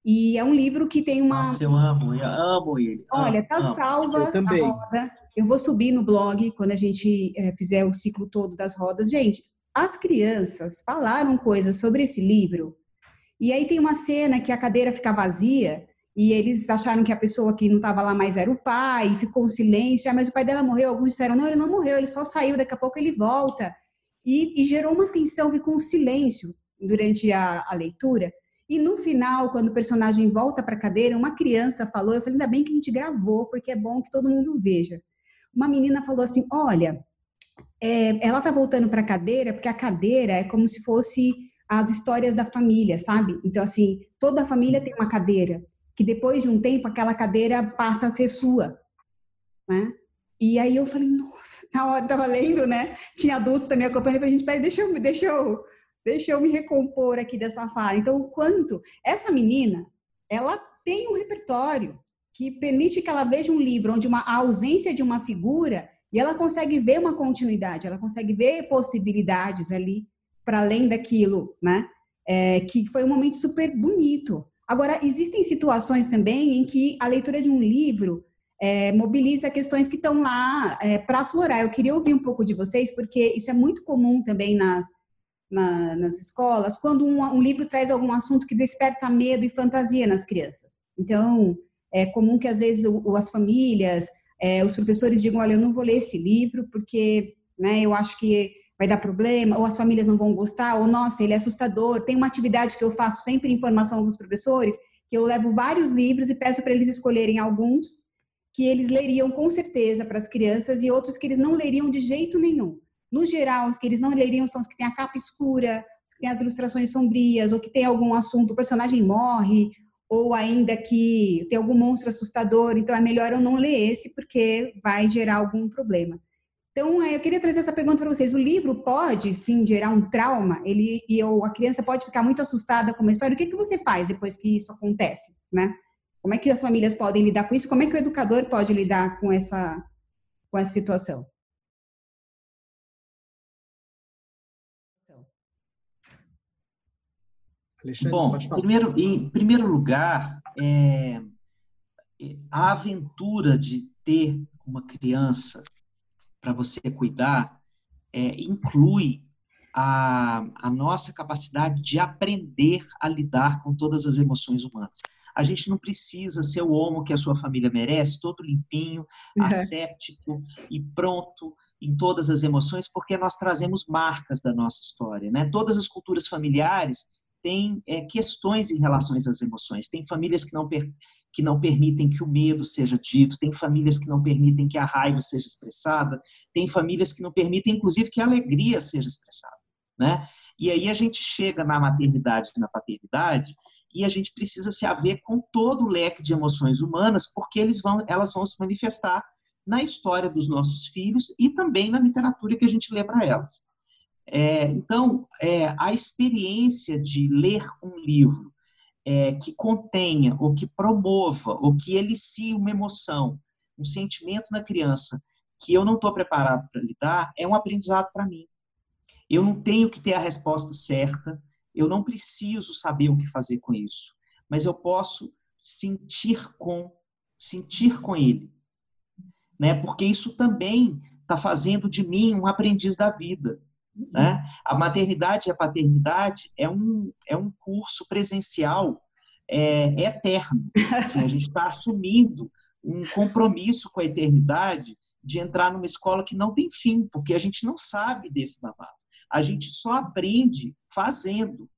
E é um livro que tem uma. Nossa, eu amo, eu amo ele. Olha, tá amo. salva eu também. a roda. Eu vou subir no blog quando a gente é, fizer o ciclo todo das rodas. Gente, as crianças falaram coisas sobre esse livro. E aí tem uma cena que a cadeira fica vazia e eles acharam que a pessoa que não estava lá mais era o pai, ficou um silêncio, ah, mas o pai dela morreu, alguns disseram, não, ele não morreu, ele só saiu, daqui a pouco ele volta, e, e gerou uma tensão, ficou um silêncio durante a, a leitura, e no final, quando o personagem volta para a cadeira, uma criança falou, eu falei, ainda bem que a gente gravou, porque é bom que todo mundo veja. Uma menina falou assim, olha, é, ela tá voltando para a cadeira, porque a cadeira é como se fosse as histórias da família, sabe? Então, assim, toda a família tem uma cadeira que depois de um tempo aquela cadeira passa a ser sua, né? E aí eu falei, nossa, na hora tava lendo, né? Tinha adultos também acompanhando, a gente, peraí, deixa eu, deixa eu, deixa eu me recompor aqui dessa fala. Então, o quanto essa menina, ela tem um repertório que permite que ela veja um livro onde uma a ausência de uma figura e ela consegue ver uma continuidade, ela consegue ver possibilidades ali para além daquilo, né? É, que foi um momento super bonito. Agora, existem situações também em que a leitura de um livro é, mobiliza questões que estão lá é, para aflorar. Eu queria ouvir um pouco de vocês, porque isso é muito comum também nas, na, nas escolas, quando um, um, livro traz algum assunto que desperta medo e fantasia nas crianças. Então, é comum que às vezes o, as famílias, é, os professores digam: Olha, eu não vou ler esse livro porque né, eu acho que vai dar problema, ou as famílias não vão gostar, ou nossa, ele é assustador. Tem uma atividade que eu faço sempre em formação com os professores, que eu levo vários livros e peço para eles escolherem alguns que eles leriam com certeza para as crianças e outros que eles não leriam de jeito nenhum. No geral, os que eles não leriam são os que têm a capa escura, os que têm as ilustrações sombrias, ou que tem algum assunto, o personagem morre, ou ainda que tem algum monstro assustador, então é melhor eu não ler esse porque vai gerar algum problema. Então, eu queria trazer essa pergunta para vocês. O livro pode, sim, gerar um trauma? Ele, e eu, a criança pode ficar muito assustada com uma história. O que, que você faz depois que isso acontece, né? Como é que as famílias podem lidar com isso? Como é que o educador pode lidar com essa, com essa situação? Alexandre, Bom, primeiro, em primeiro lugar, é, a aventura de ter uma criança para você cuidar é, inclui a, a nossa capacidade de aprender a lidar com todas as emoções humanas. A gente não precisa ser o homo que a sua família merece, todo limpinho, uhum. asséptico e pronto em todas as emoções, porque nós trazemos marcas da nossa história. Né? Todas as culturas familiares têm é, questões em relação às emoções. Tem famílias que não, per, que não permitem que o medo seja dito, tem famílias que não permitem que a raiva seja expressada, tem famílias que não permitem, inclusive, que a alegria seja expressada. Né? E aí a gente chega na maternidade e na paternidade e a gente precisa se haver com todo o leque de emoções humanas, porque eles vão, elas vão se manifestar na história dos nossos filhos e também na literatura que a gente lê para elas. É, então, é, a experiência de ler um livro é, que contenha, ou que promova, ou que elicie uma emoção, um sentimento na criança que eu não estou preparado para lidar, é um aprendizado para mim. Eu não tenho que ter a resposta certa, eu não preciso saber o que fazer com isso. mas eu posso sentir com sentir com ele, né? Porque isso também está fazendo de mim um aprendiz da vida. Né? A maternidade e a paternidade é um, é um curso presencial é, é eterno. Assim, a gente está assumindo um compromisso com a eternidade de entrar numa escola que não tem fim, porque a gente não sabe desse babado. A gente só aprende fazendo,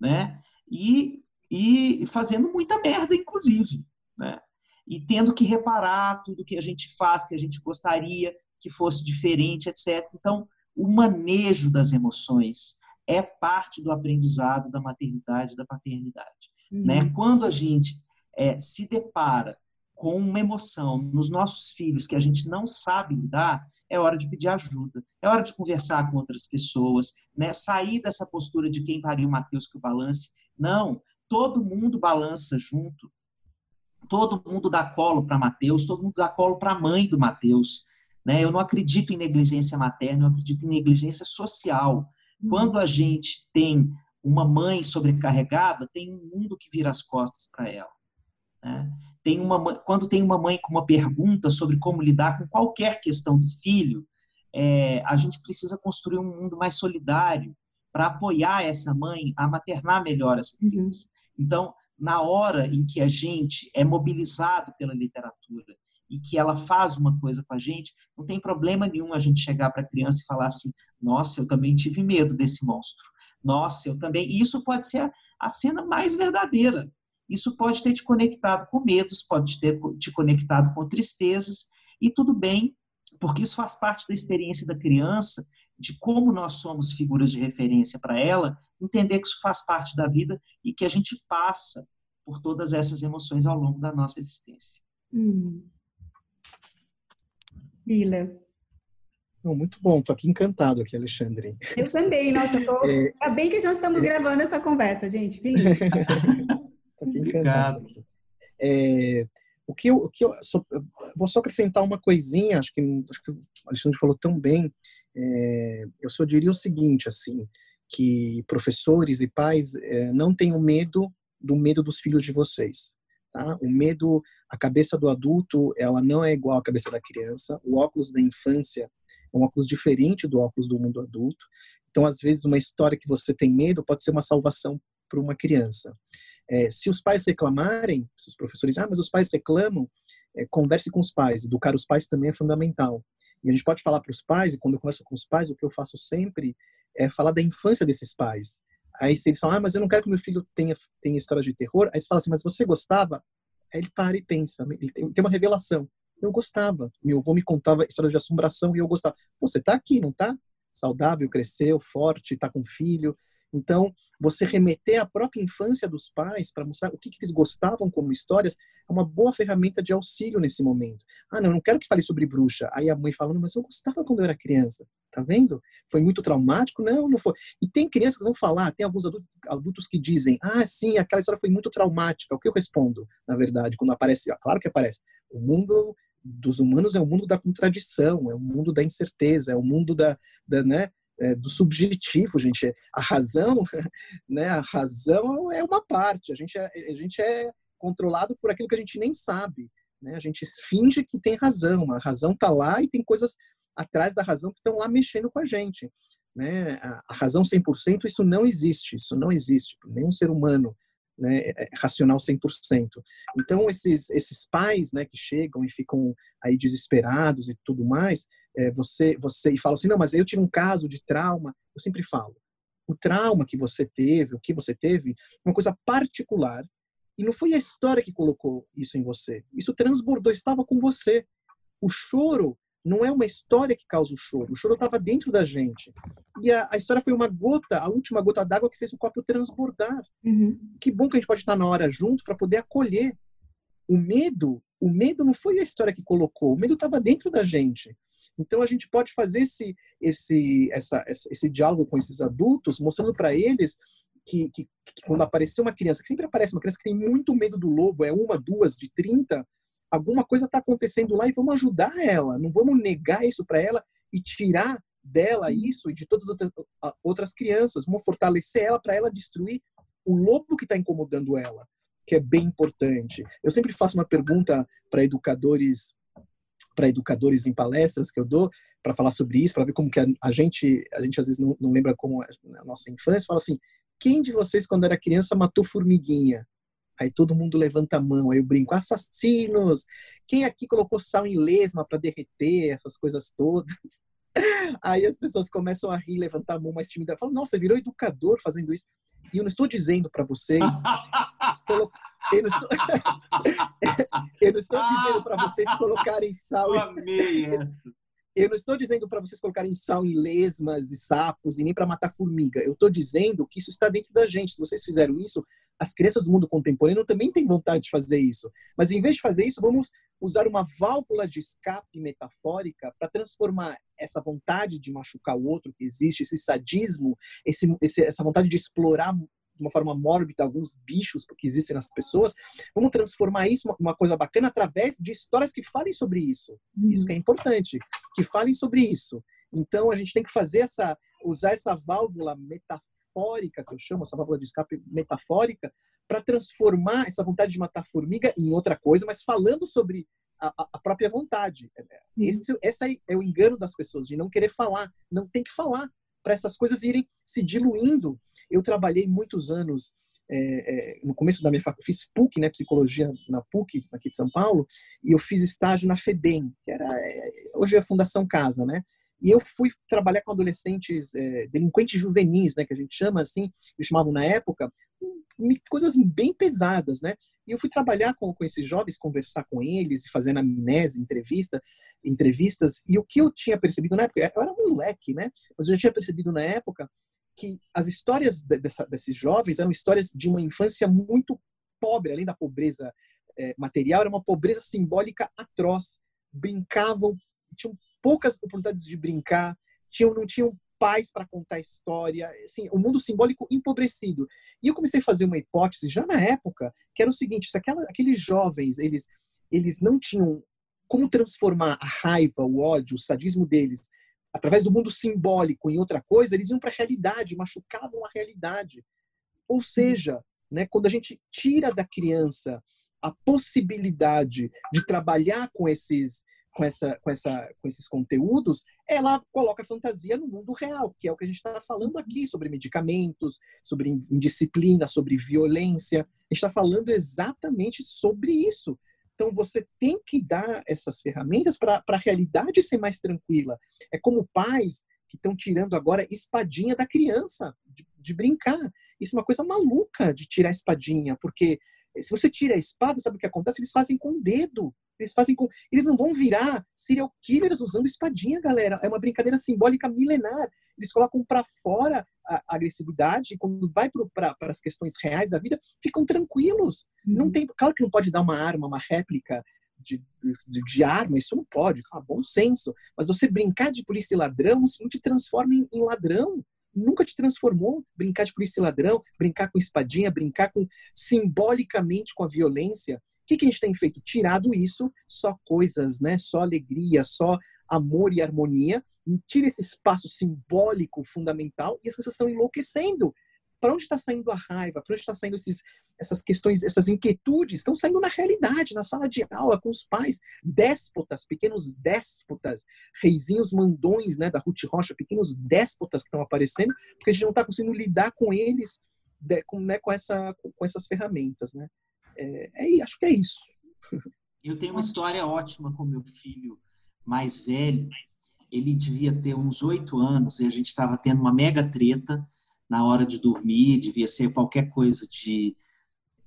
né? E, e fazendo muita merda, inclusive, né? E tendo que reparar tudo que a gente faz, que a gente gostaria que fosse diferente, etc. Então, o manejo das emoções é parte do aprendizado da maternidade e da paternidade. Uhum. Né? Quando a gente é, se depara com uma emoção nos nossos filhos que a gente não sabe lidar, é hora de pedir ajuda, é hora de conversar com outras pessoas, né? sair dessa postura de quem pariu Mateus que o balance. Não, todo mundo balança junto, todo mundo dá colo para Mateus, todo mundo dá colo para a mãe do Mateus. Né? Eu não acredito em negligência materna, eu acredito em negligência social. Uhum. Quando a gente tem uma mãe sobrecarregada, tem um mundo que vira as costas para ela. Né? Tem uma, quando tem uma mãe com uma pergunta sobre como lidar com qualquer questão do filho, é, a gente precisa construir um mundo mais solidário para apoiar essa mãe a maternar melhor essa uhum. criança. Então, na hora em que a gente é mobilizado pela literatura e que ela faz uma coisa com a gente, não tem problema nenhum a gente chegar para a criança e falar assim: nossa, eu também tive medo desse monstro. Nossa, eu também. E isso pode ser a, cena mais verdadeira. Isso pode ter te conectado com medos, pode ter te conectado com tristezas, e tudo bem, porque isso faz parte da experiência da criança, de como nós somos figuras de referência para ela, entender que isso faz parte da vida e que a gente passa por todas essas emoções ao longo da nossa existência. Hum. Lila. muito bom, estou aqui encantado aqui, Alexandre. Eu também, nossa, tô... é... ainda bem que já estamos é... gravando essa conversa, gente. Estou aqui encantado. É... O que eu, o que eu, só, eu, vou só acrescentar uma coisinha, acho que, acho que o Alexandre falou tão bem. É... eu só diria o seguinte, assim, que professores e pais é, não tenham medo do medo dos filhos de vocês. Tá? O medo, a cabeça do adulto, ela não é igual à cabeça da criança. O óculos da infância é um óculos diferente do óculos do mundo adulto. Então, às vezes, uma história que você tem medo pode ser uma salvação para uma criança. É, se os pais reclamarem, se os professores, ah, mas os pais reclamam, é, converse com os pais. Educar os pais também é fundamental. E a gente pode falar para os pais, e quando eu converso com os pais, o que eu faço sempre é falar da infância desses pais. Aí se eles falam, ah, mas eu não quero que meu filho tenha, tenha história de terror, aí você fala assim, mas você gostava? Aí ele para e pensa, ele tem, uma revelação. Eu gostava. Meu avô me contava história de assombração e eu gostava. Você tá aqui, não tá? Saudável, cresceu, forte, tá com filho. Então, você remeter à própria infância dos pais para mostrar o que, que, eles gostavam como histórias é uma boa ferramenta de auxílio nesse momento. Ah, não, não quero que fale sobre bruxa. Aí a mãe falando, mas eu gostava quando eu era criança. Tá vendo? Foi muito traumático? Não, não foi. E tem crianças que vão falar, tem alguns adultos, que dizem, ah, sim, aquela história foi muito traumática. O que eu respondo, na verdade, quando aparece? Claro que aparece. O mundo dos humanos é o mundo da contradição, é o mundo da incerteza, é o mundo da, da né, é, do subjetivo, gente. A razão, né? A razão é uma parte. A gente é, a gente é controlado por aquilo que a gente nem sabe. Né? A gente finge que tem razão. A razão está lá e tem coisas atrás da razão que estão lá mexendo com a gente. Né? A, razão 100%, isso não existe. Isso não existe. Nenhum ser humano né, é, é racional 100%. Então, esses, esses pais né, que chegam e ficam aí desesperados e tudo mais, é, você, você e fala assim, não, mas eu tive um caso de trauma. Eu sempre falo, o trauma que você teve, o que você teve, uma coisa particular e não foi a história que colocou isso em você. Isso transbordou, estava com você. O choro não é uma história que causa o choro. O choro estava dentro da gente. E a, a, história foi uma gota, a última gota d'água que fez o copo transbordar. Uhum. Que bom que a gente pode estar na hora junto para poder acolher. O medo, o medo não foi a história que colocou. O medo estava dentro da gente. Então a gente pode fazer esse esse essa, esse diálogo com esses adultos, mostrando para eles que, que, que, quando aparecer uma criança, que sempre aparece uma criança que tem muito medo do lobo, é uma, duas, de 30, alguma coisa está acontecendo lá e vamos ajudar ela, não vamos negar isso para ela e tirar dela isso e de todas as outras crianças, vamos fortalecer ela para ela destruir o lobo que está incomodando ela. que é bem importante. Eu sempre faço uma pergunta para educadores para educadores em palestras que eu dou para falar sobre isso, para ver como que a, gente a gente às vezes não, não lembra como a, a nossa infância, fala assim: quem de vocês quando era criança matou formiguinha? Aí todo mundo levanta a mão, aí eu brinco, assassinos! Quem aqui colocou sal em lesma para derreter essas coisas todas? Aí as pessoas começam a rir, levantar a mão mais tímida, falam, nossa, virou educador fazendo isso. E eu não estou dizendo para vocês. eu, não estou, eu não estou dizendo para vocês colocarem sal. Eu amei essa. Eu não estou dizendo para vocês colocarem sal em lesmas e sapos e nem para matar formiga. Eu estou dizendo que isso está dentro da gente. Se vocês fizeram isso, as crianças do mundo contemporâneo também têm vontade de fazer isso. Mas em vez de fazer isso, vamos usar uma válvula de escape metafórica para transformar essa vontade de machucar o outro que existe, esse sadismo, esse, esse, essa vontade de explorar de uma forma mórbida alguns bichos que existem nas pessoas, vamos transformar isso uma coisa bacana através de histórias que falem sobre isso. Uhum. Isso que é importante, que falem sobre isso. Então a gente tem que fazer essa, usar essa válvula metafórica que eu chamo, essa válvula de escape metafórica, para transformar essa vontade de matar formiga em outra coisa, mas falando sobre a, a própria vontade. Esse, esse é o engano das pessoas de não querer falar, não tem que falar para essas coisas irem se diluindo. Eu trabalhei muitos anos é, é, no começo da minha faculdade, fiz PUC, né, psicologia na PUC, aqui de São Paulo, e eu fiz estágio na FEBEM, que era é, hoje é a Fundação Casa, né? E eu fui trabalhar com adolescentes é, delinquentes juvenis, né, que a gente chama assim, eles chamavam na época, coisas bem pesadas, né? E eu fui trabalhar com, com esses jovens, conversar com eles, fazendo amnésia, entrevista, entrevistas, e o que eu tinha percebido na época, eu era um moleque, né? Mas eu já tinha percebido na época que as histórias dessa, desses jovens eram histórias de uma infância muito pobre, além da pobreza é, material, era uma pobreza simbólica atroz. Brincavam, tinham poucas oportunidades de brincar, tinham, não tinham pais para contar história, assim, o mundo simbólico empobrecido. E eu comecei a fazer uma hipótese já na época, que era o seguinte, se aquela, aqueles jovens, eles eles não tinham como transformar a raiva, o ódio, o sadismo deles através do mundo simbólico em outra coisa, eles iam para a realidade, machucavam a realidade. Ou seja, né, quando a gente tira da criança a possibilidade de trabalhar com esses com, essa, com, essa, com esses conteúdos, ela coloca a fantasia no mundo real, que é o que a gente está falando aqui, sobre medicamentos, sobre indisciplina, sobre violência. A gente está falando exatamente sobre isso. Então, você tem que dar essas ferramentas para a realidade ser mais tranquila. É como pais que estão tirando agora espadinha da criança, de, de, brincar. Isso é uma coisa maluca de tirar espadinha, porque se você tira a espada, sabe o que acontece? Eles fazem com o dedo. Eles fazem com. Eles não vão virar serial killers usando espadinha, galera. É uma brincadeira simbólica milenar. Eles colocam para fora a agressividade e quando vai para as questões reais da vida, ficam tranquilos. Não uhum. tem, claro que não pode dar uma arma, uma réplica de, de, de, arma, isso não pode, claro, bom senso. Mas você brincar de polícia e ladrão não te transforma em, em ladrão nunca te transformou brincar de polícia e ladrão, brincar com espadinha, brincar com simbolicamente com a violência que, que a gente tem feito? Tirado isso, só coisas, né? Só alegria, só amor e harmonia. Tira esse espaço simbólico fundamental e as pessoas estão enlouquecendo. Para onde está saindo a raiva? Para onde está saindo esses, essas questões, essas inquietudes? Estão saindo na realidade, na sala de aula, com os pais, déspotas, pequenos déspotas, reizinhos mandões né, da Ruth Rocha, pequenos déspotas que estão aparecendo, porque a gente não está conseguindo lidar com eles, de, com, né, com, essa, com essas ferramentas. Né? é, é, acho que é isso. Eu tenho uma história ótima com meu filho mais velho. Ele devia ter uns oito anos e a gente estava tendo uma mega treta na hora de dormir, devia ser qualquer coisa de,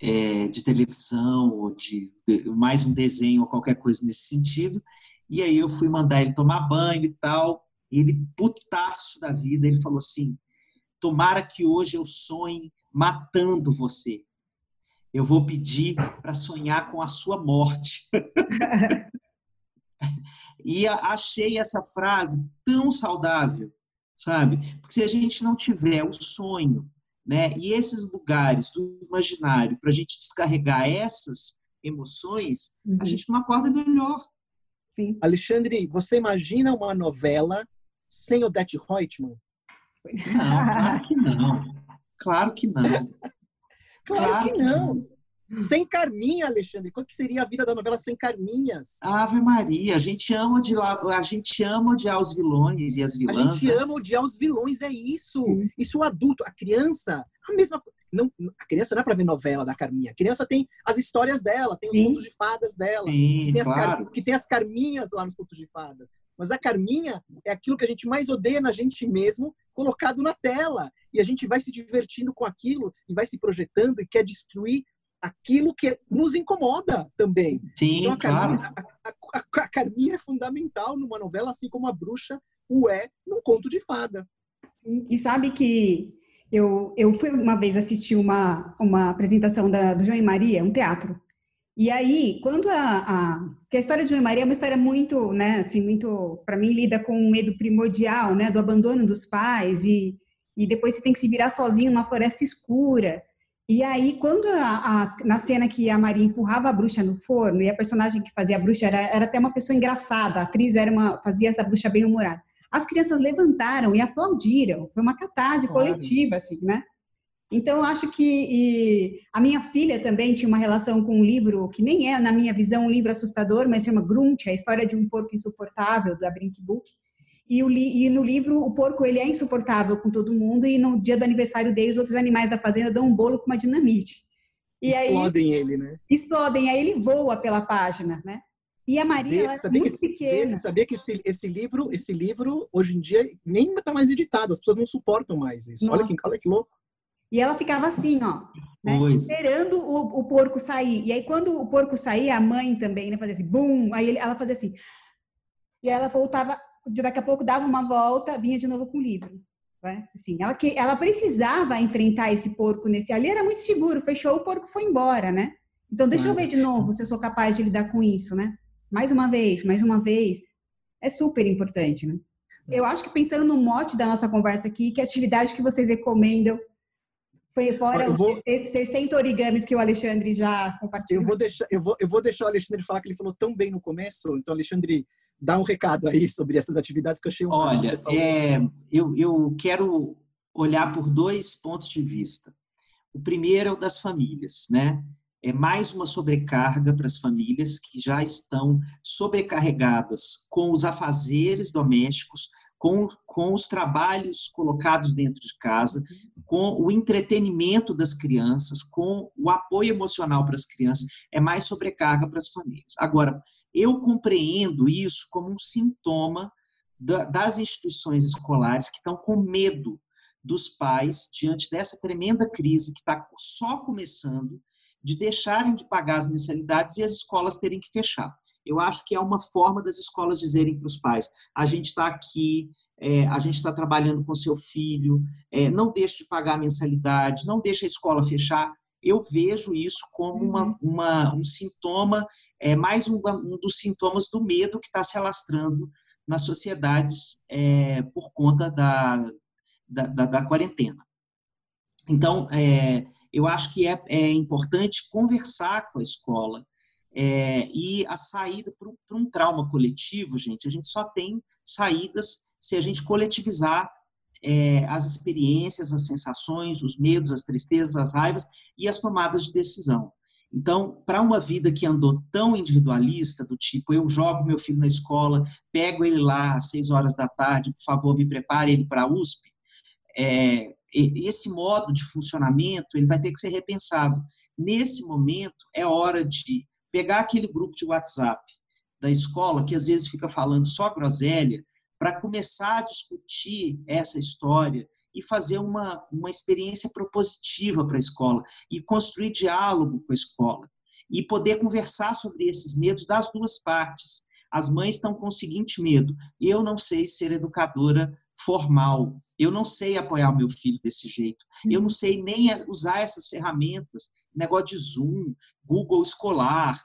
é, de televisão ou de, de, mais um desenho ou qualquer coisa nesse sentido. E aí eu fui mandar ele tomar banho e tal. Ele, putaço da vida, ele falou assim: Tomara que hoje eu sonhe matando você eu vou pedir para sonhar com a sua morte. e achei essa frase tão saudável, sabe? Porque se a gente não tiver o sonho, né, e esses lugares do imaginário para a gente descarregar essas emoções, uhum. a gente não acorda melhor. Sim. Alexandre, você imagina uma novela sem Odette Reutemann? Não, claro que não. Claro que não. Claro, claro que não. Sem Carminha, Alexandre. Qual que seria a vida da novela sem Carminhas? Ave Maria, a gente ama odiar, a gente ama odiar os vilões e as vilãs. A gente né? ama odiar os vilões, é isso. Isso o adulto, a criança, a mesma não, a criança não é para ver novela da Carminha. A criança tem as histórias dela, tem os Sim. contos de fadas dela, Sim, que, tem claro. as, que tem as Carminhas lá nos contos de fadas. Mas a Carminha é aquilo que a gente mais odeia na gente mesmo, colocado na tela. E a gente vai se divertindo com aquilo e vai se projetando e quer destruir aquilo que nos incomoda também. Sim, então, a Carminha, claro. a, a, a, Carminha é fundamental numa novela, assim como a bruxa o é num conto de fada. E sabe que eu, eu fui uma vez assistir uma, uma apresentação da, do João e Maria, um teatro. E aí, quando a, a, que a história de João e Maria é uma história muito, né, assim, muito, para mim, lida com um medo primordial, né, do abandono dos pais e, e depois você tem que se virar sozinho numa floresta escura. E aí, quando a, a, na cena que a Maria empurrava a bruxa no forno, e a personagem que fazia a bruxa era, era até uma pessoa engraçada, a atriz era uma, fazia essa bruxa bem humorada. As crianças levantaram e aplaudiram, foi uma catarse claro. coletiva, assim, né? Então, eu acho que a minha filha também tinha uma relação com um livro que nem é, na minha visão, um livro assustador, mas chama Grunt, a história de um porco insuportável, da Brink Book. E, o, e, no livro o porco ele é insuportável com todo mundo e no dia do aniversário dele os outros animais da fazenda dão um bolo com uma dinamite. E explodem aí, ele, né? Explodem, aí ele voa pela página, né? E a Maria desse, é muito que, pequena. Desse, sabia que esse, esse livro, esse livro hoje em dia nem está mais editado, as pessoas não suportam mais isso. Olha que, olha que louco. E ela ficava assim, ó, né? esperando o, o, porco sair. E aí quando o porco saía, a mãe também, né, fazia assim, bum, aí ele, ela fazia assim. E aí ela voltava daqui a pouco dava uma volta, vinha de novo com o livro. Né? Assim, ela, que, ela precisava enfrentar esse porco nesse ali, era muito seguro, fechou, o porco foi embora, né? Então, deixa eu ver de novo se eu sou capaz de lidar com isso, né? Mais uma vez, mais uma vez. É super importante, né? Eu acho que pensando no mote da nossa conversa aqui, que atividade que vocês recomendam foi fora eu vou... os 60 origamis que o Alexandre já compartilhou. Eu vou deixar, eu vou, eu vou deixar o Alexandre falar que ele falou tão bem no começo. Então, Alexandre, dá um recado aí sobre essas atividades que eu achei um Olha, é, eu, eu quero olhar por dois pontos de vista. O primeiro é o das famílias, né? É mais uma sobrecarga para as famílias que já estão sobrecarregadas com os afazeres domésticos, com, com os trabalhos colocados dentro de casa, com o entretenimento das crianças, com o apoio emocional para as crianças, é mais sobrecarga para as famílias. Agora, eu compreendo isso como um sintoma das instituições escolares que estão com medo dos pais, diante dessa tremenda crise que está só começando, de deixarem de pagar as mensalidades e as escolas terem que fechar. Eu acho que é uma forma das escolas dizerem para os pais: a gente está aqui, é, a gente está trabalhando com seu filho, é, não deixe de pagar a mensalidade, não deixe a escola fechar. Eu vejo isso como uma, uhum. uma, um sintoma é mais um, um dos sintomas do medo que está se alastrando nas sociedades é, por conta da, da, da, da quarentena. Então, é, eu acho que é, é, importante conversar com a escola é, e a saída para um trauma coletivo, gente, a gente só tem saídas se a gente coletivizar é, as experiências, as sensações, os medos, as tristezas, as raivas e as tomadas de decisão. Então, para uma vida que andou tão individualista, do tipo, eu jogo meu filho na escola, pego ele lá às seis horas da tarde, por favor, me prepare ele para a USP, é, esse modo de funcionamento ele vai ter que ser repensado. Nesse momento, é hora de pegar aquele grupo de WhatsApp da escola, que às vezes fica falando só groselha, para começar a discutir essa história e fazer uma, uma experiência propositiva para a escola e construir diálogo com a escola e poder conversar sobre esses medos das duas partes. As mães estão com o seguinte medo: eu não sei ser educadora formal, eu não sei apoiar meu filho desse jeito, eu não sei nem usar essas ferramentas, negócio de Zoom, Google Escolar,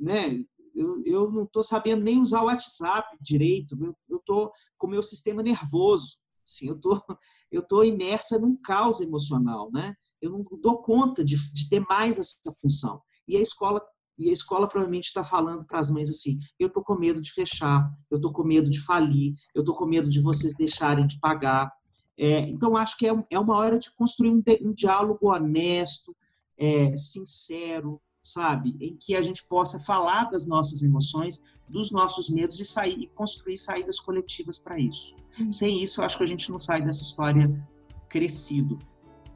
né? Eu, eu não estou sabendo nem usar o WhatsApp direito, eu estou com o meu sistema nervoso, assim, eu estou eu estou imersa num caos emocional, né? Eu não dou conta de, de ter mais essa função. E a escola e a escola provavelmente está falando para as mães assim: eu estou com medo de fechar, eu estou com medo de falir, eu estou com medo de vocês deixarem de pagar. É, então, acho que é, é uma hora de construir um, um diálogo honesto, é, sincero, sabe? Em que a gente possa falar das nossas emoções, dos nossos medos e sair e construir saídas coletivas para isso. Hum. Sem isso, eu acho que a gente não sai dessa história crescido.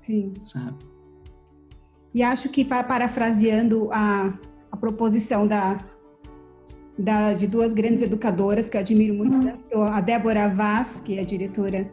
Sim. Sabe? E acho que parafraseando a, a proposição da, da, de duas grandes educadoras que eu admiro muito, tanto a Débora Vaz, que é diretora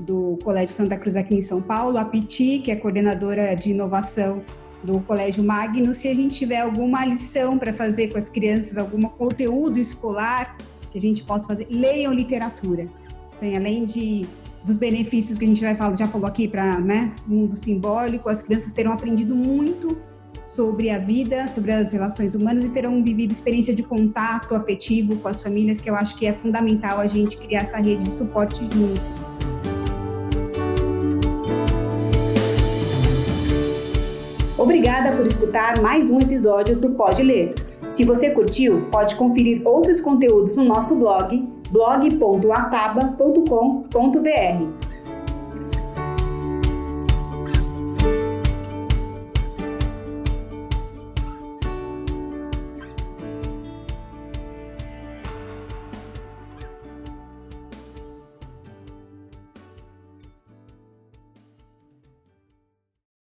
do Colégio Santa Cruz aqui em São Paulo, a Piti, que é coordenadora de inovação do Colégio Magnus, se a gente tiver alguma lição para fazer com as crianças, algum conteúdo escolar que a gente possa fazer, leiam literatura. Assim, além de dos benefícios que a gente vai falar, já falou aqui para né, mundo simbólico, as crianças terão aprendido muito sobre a vida, sobre as relações humanas e terão vivido experiência de contato afetivo com as famílias, que eu acho que é fundamental a gente criar essa rede de suporte juntos. Obrigada por escutar mais um episódio do Pode Ler. Se você curtiu, pode conferir outros conteúdos no nosso blog blog.ataba.com.br